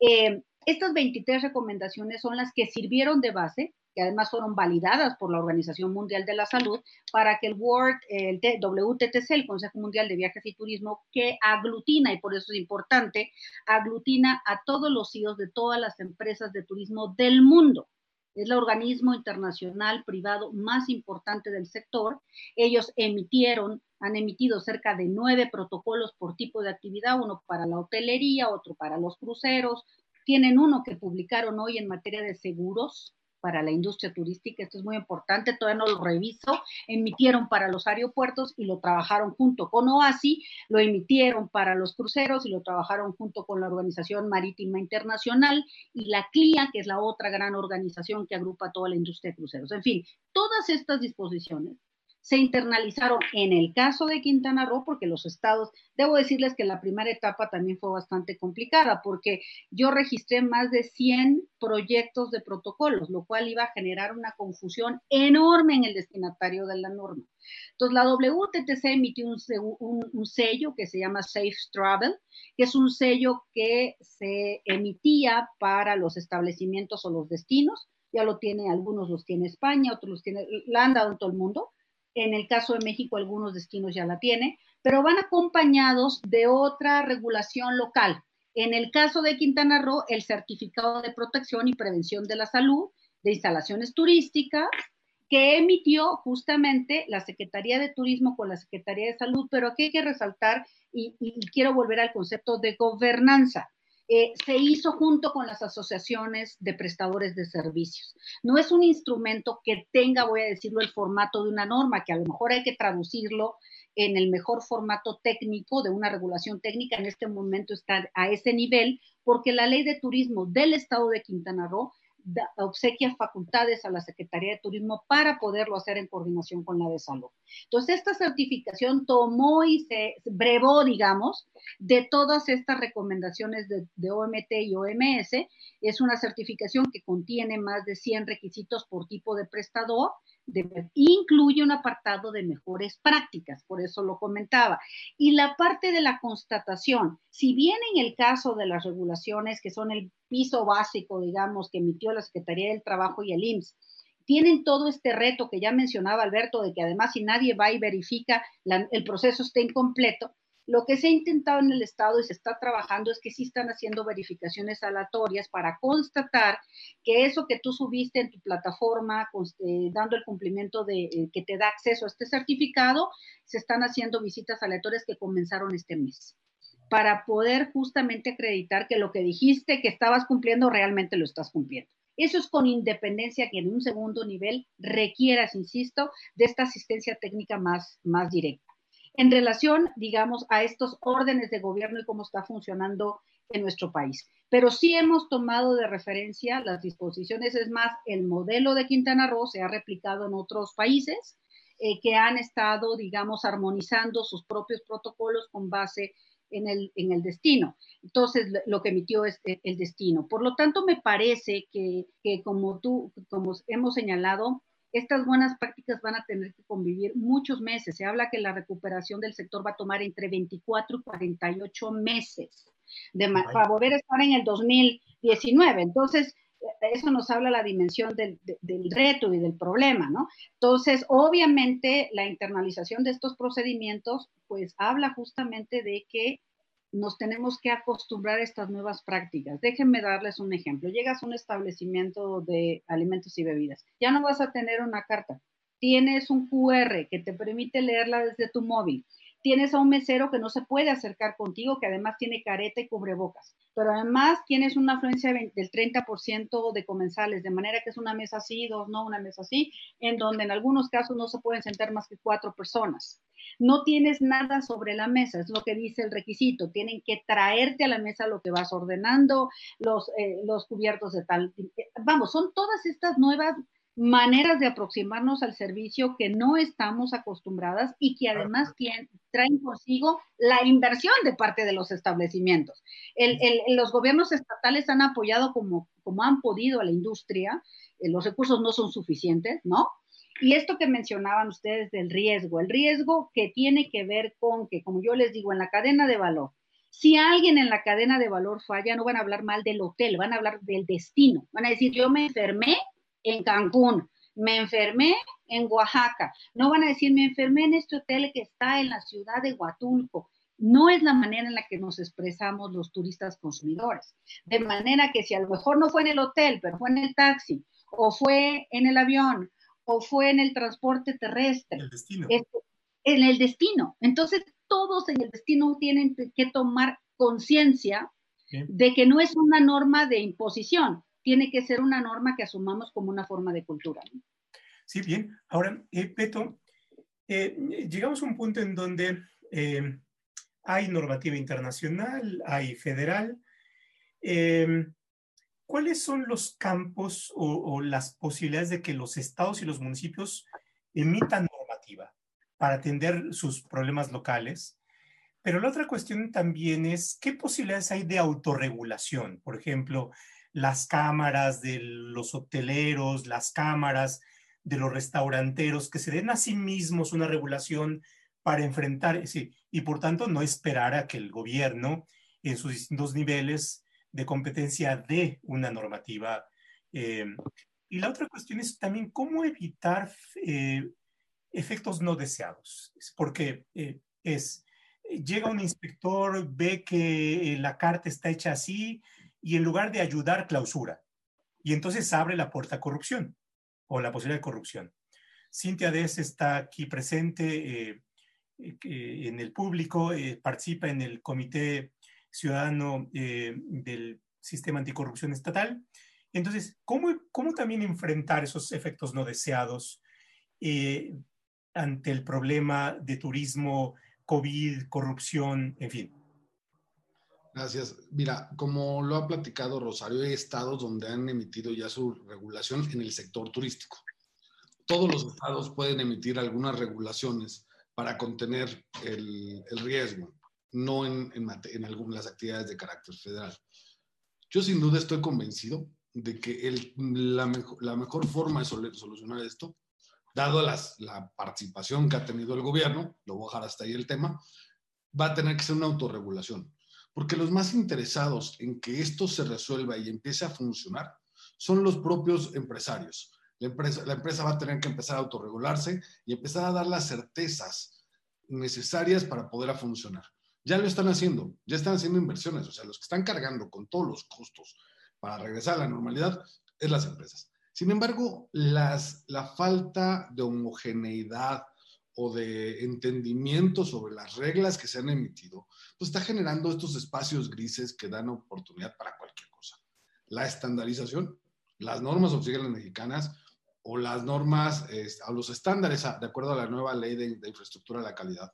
Eh, estas 23 recomendaciones son las que sirvieron de base, que además fueron validadas por la Organización Mundial de la Salud, para que el World, el WTTC, el Consejo Mundial de Viajes y Turismo, que aglutina, y por eso es importante, aglutina a todos los CEOs de todas las empresas de turismo del mundo. Es el organismo internacional privado más importante del sector. Ellos emitieron han emitido cerca de nueve protocolos por tipo de actividad, uno para la hotelería, otro para los cruceros. Tienen uno que publicaron hoy en materia de seguros para la industria turística, esto es muy importante, todavía no lo reviso, emitieron para los aeropuertos y lo trabajaron junto con OASI, lo emitieron para los cruceros y lo trabajaron junto con la Organización Marítima Internacional y la CLIA, que es la otra gran organización que agrupa toda la industria de cruceros. En fin, todas estas disposiciones se internalizaron en el caso de Quintana Roo, porque los estados, debo decirles que la primera etapa también fue bastante complicada, porque yo registré más de 100 proyectos de protocolos, lo cual iba a generar una confusión enorme en el destinatario de la norma. Entonces, la WTTC emitió un, sello que se llama Safe Travel, que es un sello que se emitía para los establecimientos o los destinos. Ya lo tiene, algunos los tiene España, otros los tiene, la han dado en todo el mundo en el caso de México, algunos destinos ya la tienen, pero van acompañados de otra regulación local. En el caso de Quintana Roo, el certificado de protección y prevención de la salud de instalaciones turísticas que emitió justamente la Secretaría de Turismo con la Secretaría de Salud, pero aquí hay que resaltar y, y quiero volver al concepto de gobernanza. Eh, se hizo junto con las asociaciones de prestadores de servicios. No es un instrumento que tenga, voy a decirlo, el formato de una norma, que a lo mejor hay que traducirlo en el mejor formato técnico de una regulación técnica. En este momento está a ese nivel, porque la ley de turismo del estado de Quintana Roo obsequia facultades a la Secretaría de Turismo para poderlo hacer en coordinación con la de salud. Entonces, esta certificación tomó y se brevó, digamos, de todas estas recomendaciones de, de, OMT y OMS. Es una certificación que contiene más de 100 requisitos por tipo de prestador incluye un apartado de mejores prácticas, por eso lo comentaba. Y la parte de la constatación, si bien en el caso de las regulaciones, que son el piso básico, digamos, que emitió la Secretaría del Trabajo y el IMSS, tienen todo este reto que ya mencionaba Alberto, de que además si nadie va y verifica, el proceso está incompleto, lo que se ha intentado en el Estado y se está trabajando es que sí están haciendo verificaciones aleatorias para constatar que eso que tú subiste en tu plataforma, eh, dando el cumplimiento de eh, que te da acceso a este certificado, se están haciendo visitas aleatorias que comenzaron este mes para poder justamente acreditar que lo que dijiste que estabas cumpliendo realmente lo estás cumpliendo. Eso es con independencia que en un segundo nivel requieras, insisto, de esta asistencia técnica más, más directa en relación, digamos, a estos órdenes de gobierno y cómo está funcionando en nuestro país. Pero sí hemos tomado de referencia las disposiciones, es más, el modelo de Quintana Roo se ha replicado en otros países eh, que han estado, digamos, armonizando sus propios protocolos con base en el, en el destino. Entonces, lo que emitió es eh, el destino. Por lo tanto, me parece que como tú, como hemos señalado, estas buenas prácticas van a tener que convivir muchos meses. Se habla que la recuperación del sector va a tomar entre 24 y 48 meses de, para volver a estar en el 2019. Entonces, eso nos habla la dimensión del, del, reto y del problema, ¿no? Entonces, obviamente, la internalización de estos procedimientos, pues habla justamente de que nos tenemos que acostumbrar a estas nuevas prácticas. Déjenme darles un ejemplo. Llegas a un establecimiento de alimentos y bebidas. Ya no vas a tener una carta. Tienes un QR que te permite leerla desde tu móvil. Tienes a un mesero que no se puede acercar contigo, que además tiene careta y cubrebocas, pero además tienes una afluencia del 30% de comensales, de manera que es una mesa así, dos no, una mesa así, en donde en algunos casos no se pueden sentar más que cuatro personas. No tienes nada sobre la mesa, es lo que dice el requisito. Tienen que traerte a la mesa lo que vas ordenando, los, eh, los cubiertos de tal. Vamos, son todas estas nuevas maneras de aproximarnos al servicio que no estamos acostumbradas y que además traen consigo la inversión de parte de los establecimientos. los gobiernos estatales han apoyado como, como han podido a la industria, eh, los recursos no son suficientes, ¿no? Y esto que mencionaban ustedes del riesgo, el riesgo que tiene que ver con que, como yo les digo, en la cadena de valor, si alguien en la cadena de valor falla, no van a hablar mal del hotel, van a hablar del destino. Van a decir, yo me enfermé en Cancún, me enfermé en Oaxaca. No van a decir, me enfermé en este hotel que está en la ciudad de Huatulco. No es la manera en la que nos expresamos los turistas consumidores. De manera que si a lo mejor no fue en el hotel, pero fue en el taxi, o fue en el avión, o fue en el transporte terrestre. El destino. en el destino. Entonces, todos en el destino tienen que tomar conciencia de que no es una norma de imposición, tiene que ser una norma que asumamos como una forma de cultura. Sí, bien. Ahora, eh, Peto, eh, llegamos a un punto en donde eh, hay normativa internacional, hay federal. ¿Cuáles son los campos o, las posibilidades de que los estados y los municipios emitan normativa para atender sus problemas locales? Pero la otra cuestión también es, ¿qué posibilidades hay de autorregulación? Por ejemplo, las cámaras de los hoteleros, las cámaras de los restauranteros, que se den a sí mismos una regulación para enfrentar, sí, y por tanto no esperar a que el gobierno en sus distintos niveles de competencia dé una normativa. Eh, y la otra cuestión es también cómo evitar eh, efectos no deseados, porque eh, es, llega un inspector, ve que la carta está hecha así, y en lugar de ayudar, clausura. Y entonces abre la puerta a corrupción o la posibilidad de corrupción. Cintia Dez está aquí presente eh, eh, en el público, eh, participa en el Comité Ciudadano del Sistema Anticorrupción Estatal. Entonces, ¿cómo, ¿cómo también enfrentar esos efectos no deseados ante el problema de turismo, COVID, corrupción, en fin? Gracias. Mira, como lo ha platicado Rosario, hay estados donde han emitido ya su regulación en el sector turístico. Todos los estados pueden emitir algunas regulaciones para contener el, riesgo, no en, en, algunas actividades de carácter federal. Yo sin duda estoy convencido de que la, mejor forma de solucionar esto, dado las, la participación que ha tenido el gobierno, lo voy a dejar hasta ahí el tema, va a tener que ser una autorregulación porque los más interesados en que esto se resuelva y empiece a funcionar son los propios empresarios. La empresa, la empresa va a tener que empezar a autorregularse y empezar a dar las certezas necesarias para poder funcionar. Ya lo están haciendo, ya están haciendo inversiones, o sea, los que están cargando con todos los costos para regresar a la normalidad es las empresas. Sin embargo, las, la falta de homogeneidad o de entendimiento sobre las reglas que se han emitido, pues está generando estos espacios grises que dan oportunidad para cualquier cosa. La estandarización, las normas oficiales mexicanas o las normas, o los estándares de acuerdo a la nueva ley de, infraestructura de la calidad,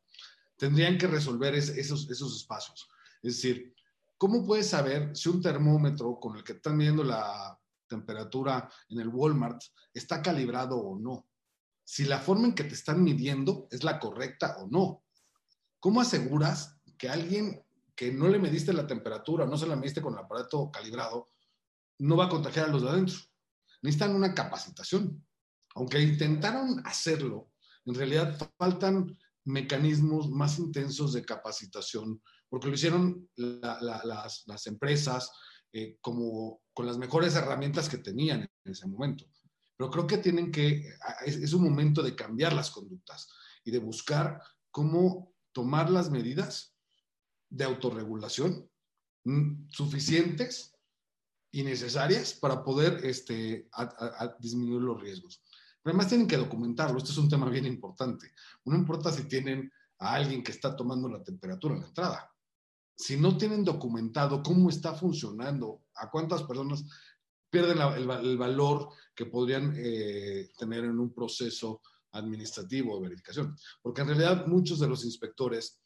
tendrían que resolver esos, esos espacios. Es decir, ¿cómo puedes saber si un termómetro con el que están midiendo la temperatura en el Walmart está calibrado o no? Si la forma en que te están midiendo es la correcta o no. ¿Cómo aseguras que alguien que no le mediste la temperatura, no se la mediste con el aparato calibrado, no va a contagiar a los de adentro? Necesitan una capacitación. Aunque intentaron hacerlo, en realidad faltan mecanismos más intensos de capacitación, porque lo hicieron las, empresas eh, como con las mejores herramientas que tenían en ese momento. Pero creo que tienen que, es, un momento de cambiar las conductas y de buscar cómo tomar las medidas de autorregulación mm, suficientes y necesarias para poder este, disminuir los riesgos. Pero además tienen que documentarlo. Este es un tema bien importante. No importa si tienen a alguien que está tomando la temperatura en la entrada. Si no tienen documentado cómo está funcionando, a cuántas personas pierden el, valor que podrían eh, tener en un proceso administrativo de verificación. Porque en realidad muchos de los inspectores,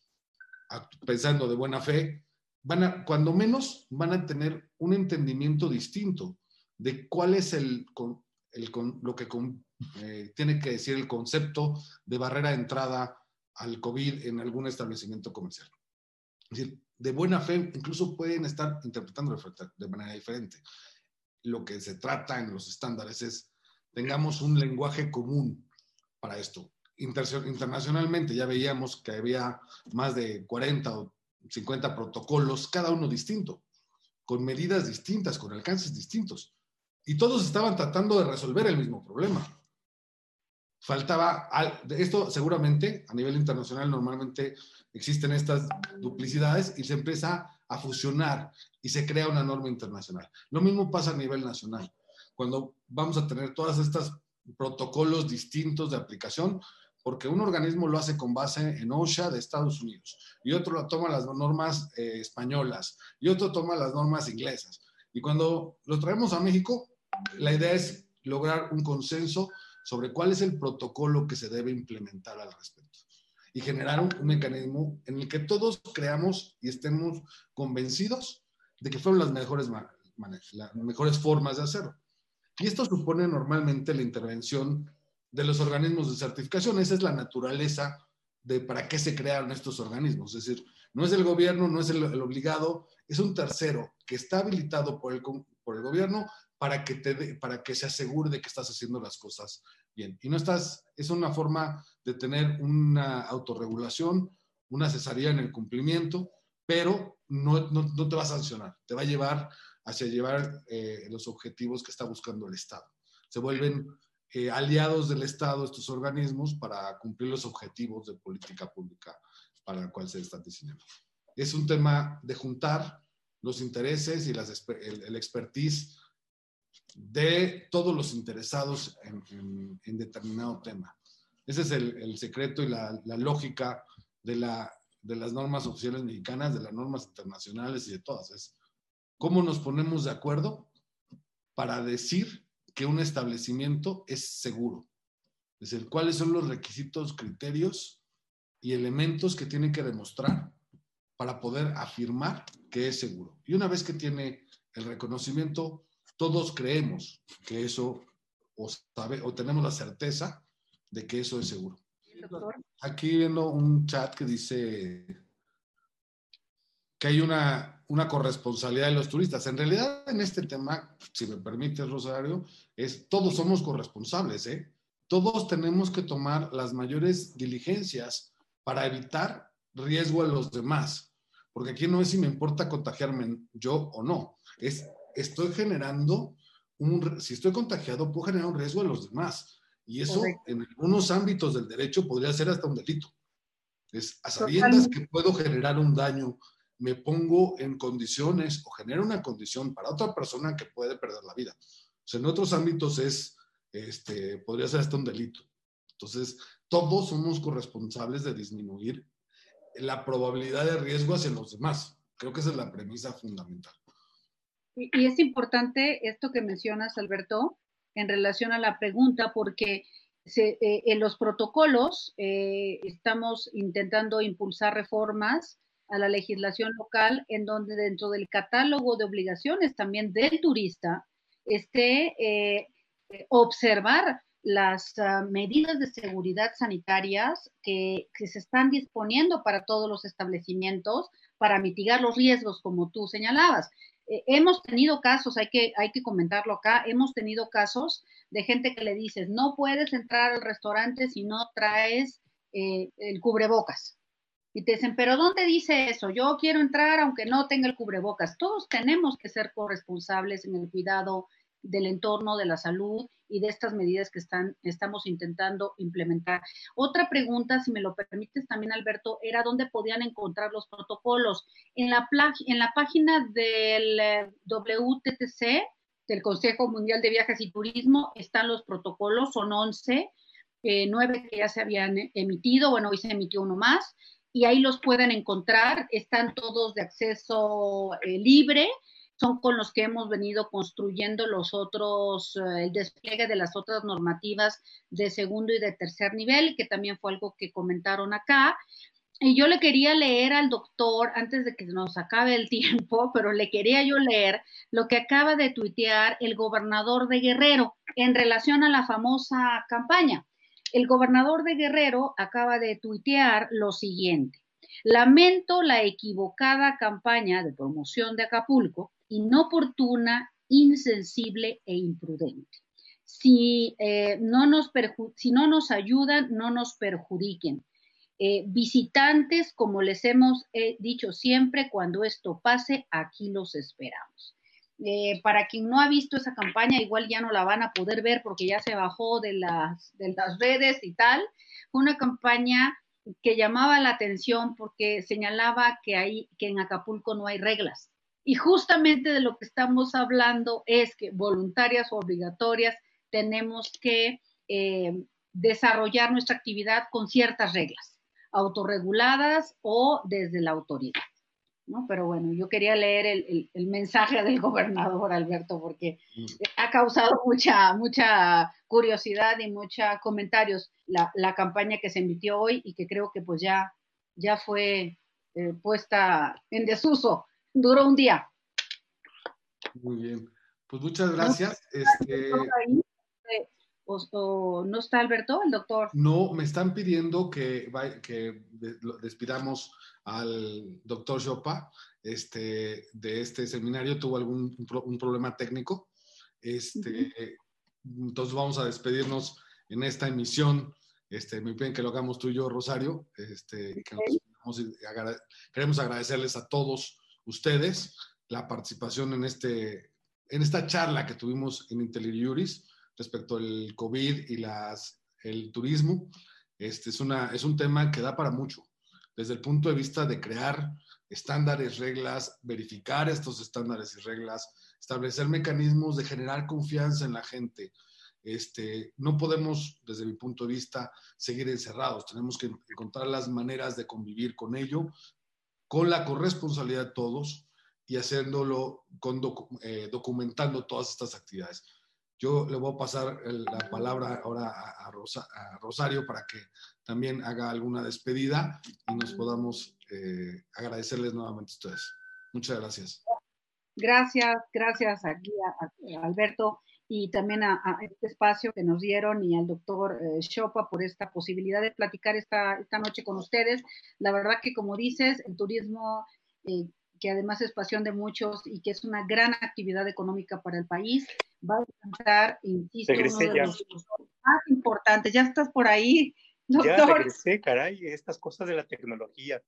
pensando de buena fe, van a, cuando menos, van a tener un entendimiento distinto de cuál es el, el lo que eh, tiene que decir el concepto de barrera de entrada al COVID en algún establecimiento comercial. Es decir, de buena fe, incluso pueden estar interpretando de manera diferente. Lo que se trata en los estándares es tengamos un lenguaje común para esto. internacionalmente ya veíamos que había más de 40 o 50 protocolos, cada uno distinto, con medidas distintas, con alcances distintos. Y todos estaban tratando de resolver el mismo problema. Faltaba, esto seguramente a nivel internacional normalmente existen estas duplicidades y se empieza a fusionar y se crea una norma internacional. Lo mismo pasa a nivel nacional. Cuando vamos a tener todas estas protocolos distintos de aplicación, porque un organismo lo hace con base en OSHA de Estados Unidos y otro lo toma las normas eh, españolas y otro toma las normas inglesas. Y cuando lo traemos a México, la idea es lograr un consenso sobre cuál es el protocolo que se debe implementar al respecto y generar un, mecanismo en el que todos creamos y estemos convencidos de que fueron las mejores, las mejores formas de hacerlo. Y esto supone normalmente la intervención de los organismos de certificación. Esa es la naturaleza de para qué se crearon estos organismos. Es decir, no es el gobierno, no es el, obligado, es un tercero que está habilitado por el, por el gobierno para que, te para que se asegure de que estás haciendo las cosas bien. Y no estás, es una forma de tener una autorregulación, una asesoría en el cumplimiento, pero no, no, no te va a sancionar, te va a llevar hacia llevar eh, los objetivos que está buscando el Estado. Se vuelven eh, aliados del Estado estos organismos para cumplir los objetivos de política pública para el cual se están diseñando. Es un tema de juntar los intereses y las, el, expertise de todos los interesados en, determinado tema. Ese es el, secreto y la, lógica de, la, de las normas oficiales mexicanas, de las normas internacionales y de todas. Es ¿Cómo nos ponemos de acuerdo para decir que un establecimiento es seguro? Es decir, cuáles son los requisitos, criterios y elementos que tiene que demostrar para poder afirmar que es seguro. Y una vez que tiene el reconocimiento, todos creemos que eso, o, sabe, o tenemos la certeza de que eso es seguro. Aquí viendo un chat que dice que hay una, una corresponsabilidad de los turistas. En realidad, en este tema, si me permite, Rosario, es todos somos corresponsables, ¿eh? Todos tenemos que tomar las mayores diligencias para evitar riesgo a los demás. Porque aquí no es si me importa contagiarme yo o no, es estoy generando un, si estoy contagiado, puedo generar un riesgo a los demás. Y eso en algunos ámbitos del derecho podría ser hasta un delito. Es a sabiendas que puedo generar un daño me pongo en condiciones o genero una condición para otra persona que puede perder la vida. O sea, en otros ámbitos es, este, podría ser hasta un delito. Entonces, todos somos corresponsables de disminuir la probabilidad de riesgo hacia los demás. Creo que esa es la premisa fundamental. Y, es importante esto que mencionas, Alberto, en relación a la pregunta, porque eh, en los protocolos eh, estamos intentando impulsar reformas a la legislación local, en donde dentro del catálogo de obligaciones también del turista esté eh, observar las ah, medidas de seguridad sanitarias que, se están disponiendo para todos los establecimientos para mitigar los riesgos, como tú señalabas. Eh, hemos tenido casos, hay que, hay que comentarlo acá, hemos tenido casos de gente que le dices, no puedes entrar al restaurante si no traes eh, el cubrebocas. Y te dicen, pero ¿dónde dice eso? Yo quiero entrar aunque no tenga el cubrebocas. Todos tenemos que ser corresponsables en el cuidado del entorno, de la salud y de estas medidas que están, estamos intentando implementar. Otra pregunta, si me lo permites también, Alberto, era dónde podían encontrar los protocolos. En la, en la página del eh, WTTC, del Consejo Mundial de Viajes y Turismo, están los protocolos, son 11 eh, nueve que ya se habían emitido, bueno, hoy se emitió uno más, y ahí los pueden encontrar, están todos de acceso eh, libre, son con los que hemos venido construyendo los otros, eh, el despliegue de las otras normativas de segundo y de tercer nivel, que también fue algo que comentaron acá. Y yo le quería leer al doctor, antes de que nos acabe el tiempo, pero le quería yo leer lo que acaba de tuitear el gobernador de Guerrero en relación a la famosa campaña. El gobernador de Guerrero acaba de tuitear lo siguiente. Lamento la equivocada campaña de promoción de Acapulco, inoportuna, insensible e imprudente. Si, eh, no, nos si no nos ayudan, no nos perjudiquen eh, visitantes, como les hemos eh, dicho siempre, cuando esto pase, aquí los esperamos. Para quien no ha visto esa campaña, igual ya no la van a poder ver porque ya se bajó de las, de las redes y tal. Una campaña que llamaba la atención porque señalaba que, hay, que en Acapulco no hay reglas. Y justamente de lo que estamos hablando es que voluntarias o obligatorias tenemos que desarrollar nuestra actividad con ciertas reglas autorreguladas o desde la autoridad. ¿no? Pero bueno, yo quería leer el, el, mensaje del gobernador Alberto porque mm. ha causado mucha, mucha curiosidad y muchos comentarios la, la, campaña que se emitió hoy y que creo que pues ya, ya fue eh, puesta en desuso. Duró un día. Muy bien. Pues muchas gracias. Este, ¿O, no está Alberto, el doctor? No, me están pidiendo que, que despidamos al doctor Chopa este, de este seminario. Tuvo algún un problema técnico. Este, Entonces vamos a despedirnos en esta emisión. Este, me piden que lo hagamos tú y yo, Rosario. Este, queremos agradecerles a todos ustedes la participación en, este, en esta charla que tuvimos en Juris respecto al COVID y las, el turismo. Este es, una, es un tema que da para mucho, desde el punto de vista de crear estándares, reglas, verificar estos estándares y reglas, establecer mecanismos de generar confianza en la gente. Este, no podemos, desde mi punto de vista, seguir encerrados. Tenemos que encontrar las maneras de convivir con ello, con la corresponsabilidad de todos y haciéndolo con, eh, documentando todas estas actividades. Yo le voy a pasar la palabra ahora a, Rosario para que también haga alguna despedida y nos podamos eh, agradecerles nuevamente a ustedes. Muchas gracias. Gracias, gracias aquí a, Alberto y también a, este espacio que nos dieron y al doctor eh, Chopa por esta posibilidad de platicar esta, esta noche con ustedes. La verdad que como dices, el turismo eh, que además es pasión de muchos y que es una gran actividad económica para el país, va a alcanzar, insisto, uno de los más importantes. Ya estás por ahí, doctor. Ya regresé, caray, estas cosas de la tecnología.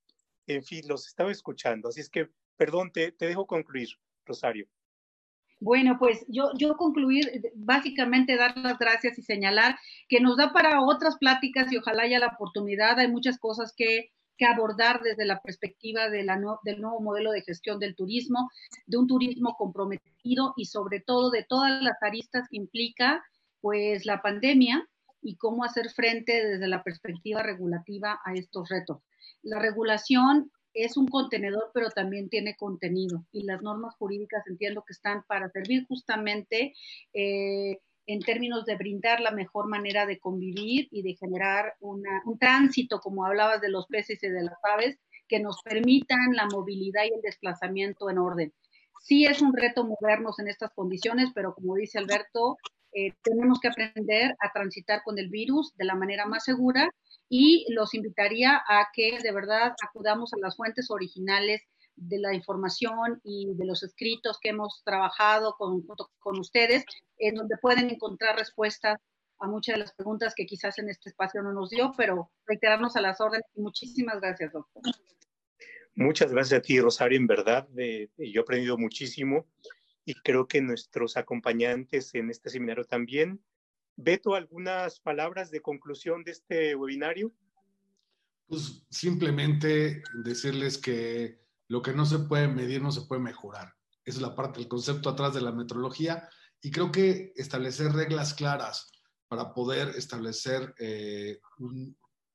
En fin, los estaba escuchando, así es que, perdón, te, te dejo concluir, Rosario. Bueno, pues yo, yo concluir, básicamente dar las gracias y señalar que nos da para otras pláticas y ojalá haya la oportunidad. Hay muchas cosas que que abordar desde la perspectiva del nuevo modelo de gestión del turismo, de un turismo comprometido y sobre todo de todas las aristas que implica pues la pandemia y cómo hacer frente desde la perspectiva regulativa a estos retos. La regulación es un contenedor, pero también tiene contenido y las normas jurídicas entiendo que están para servir justamente eh, en términos de brindar la mejor manera de convivir y de generar un tránsito, como hablabas de los peces y de las aves, que nos permitan la movilidad y el desplazamiento en orden. Sí es un reto movernos en estas condiciones, pero como dice Alberto, eh, tenemos que aprender a transitar con el virus de la manera más segura y los invitaría a que de verdad acudamos a las fuentes originales de la información y de los escritos que hemos trabajado con, con ustedes, en donde pueden encontrar respuestas a muchas de las preguntas que quizás en este espacio no nos dio, pero reiterarnos a las órdenes muchísimas gracias, doctor. Muchas gracias a ti, Rosario. En verdad, yo he aprendido muchísimo y creo que nuestros acompañantes en este seminario también. Beto, ¿algunas palabras de conclusión de este webinario? Pues simplemente decirles que lo que no se puede medir no se puede mejorar. Es la parte, el concepto atrás de la metrología. Y creo que establecer reglas claras para poder establecer eh,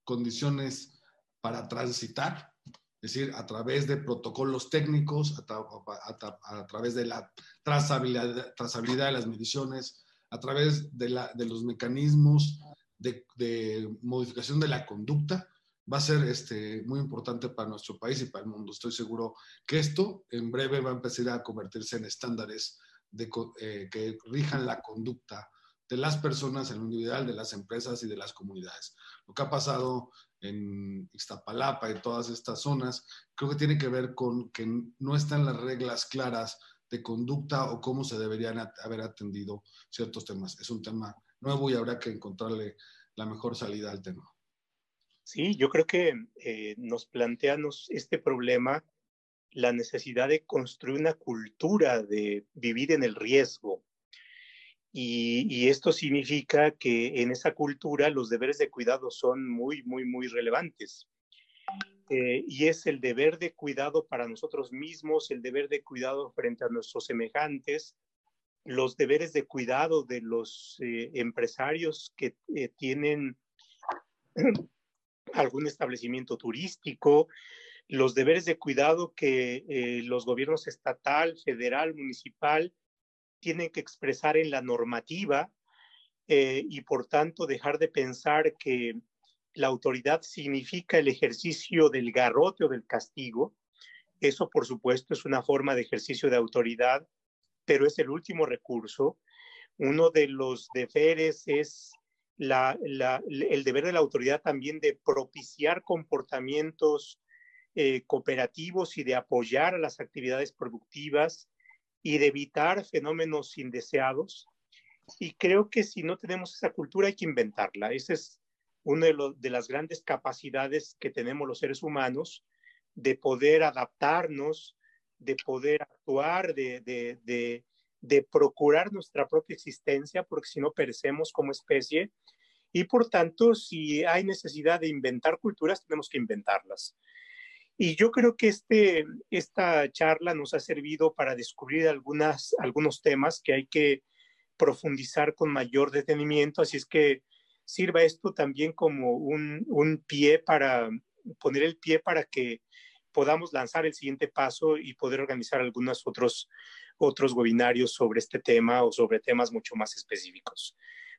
condiciones para transitar, es decir, a través de protocolos técnicos, a, través de la trazabilidad, de las mediciones, a través de, la, de los mecanismos de, modificación de la conducta, va a ser este, muy importante para nuestro país y para el mundo. Estoy seguro que esto en breve va a empezar a convertirse en estándares eh, que rijan la conducta de las personas, en lo individual, de las empresas y de las comunidades. Lo que ha pasado en Iztapalapa y todas estas zonas, creo que tiene que ver con que no están las reglas claras de conducta o cómo se deberían haber atendido ciertos temas. Es un tema nuevo y habrá que encontrarle la mejor salida al tema. Sí, yo creo que eh, nos plantea este problema la necesidad de construir una cultura de vivir en el riesgo. Y, esto significa que en esa cultura los deberes de cuidado son muy, muy, muy relevantes. Eh, y es el deber de cuidado para nosotros mismos, el deber de cuidado frente a nuestros semejantes, los deberes de cuidado de los eh, empresarios que tienen algún establecimiento turístico, los deberes de cuidado que eh, los gobiernos estatal, federal, municipal tienen que expresar en la normativa eh, y por tanto dejar de pensar que la autoridad significa el ejercicio del garrote o del castigo. Eso, por supuesto, es una forma de ejercicio de autoridad, pero es el último recurso. Uno de los deberes es el deber de la autoridad también de propiciar comportamientos eh, cooperativos y de apoyar a las actividades productivas y de evitar fenómenos indeseados. Y creo que si no tenemos esa cultura hay que inventarla. Esa es una de, las grandes capacidades que tenemos los seres humanos de poder adaptarnos, de poder actuar, de, de procurar nuestra propia existencia, porque si no perecemos como especie. Y por tanto, si hay necesidad de inventar culturas, tenemos que inventarlas. Y yo creo que este, esta charla nos ha servido para descubrir algunas, algunos temas que hay que profundizar con mayor detenimiento. Así es que sirva esto también como un, un pie para poner el pie para que podamos lanzar el siguiente paso y poder organizar algunos otros, otros webinarios sobre este tema o sobre temas mucho más específicos.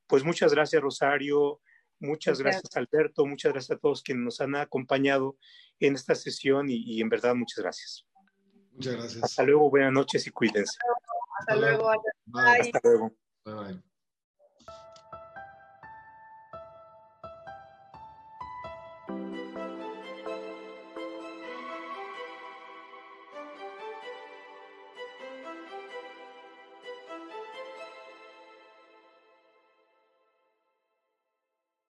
Pues muchas gracias, Rosario. Muchas gracias, Alberto. Muchas gracias a todos quienes nos han acompañado en esta sesión y, en verdad muchas gracias. Muchas gracias. Hasta luego, buenas noches y cuídense. Hasta luego. Hasta luego. Bye.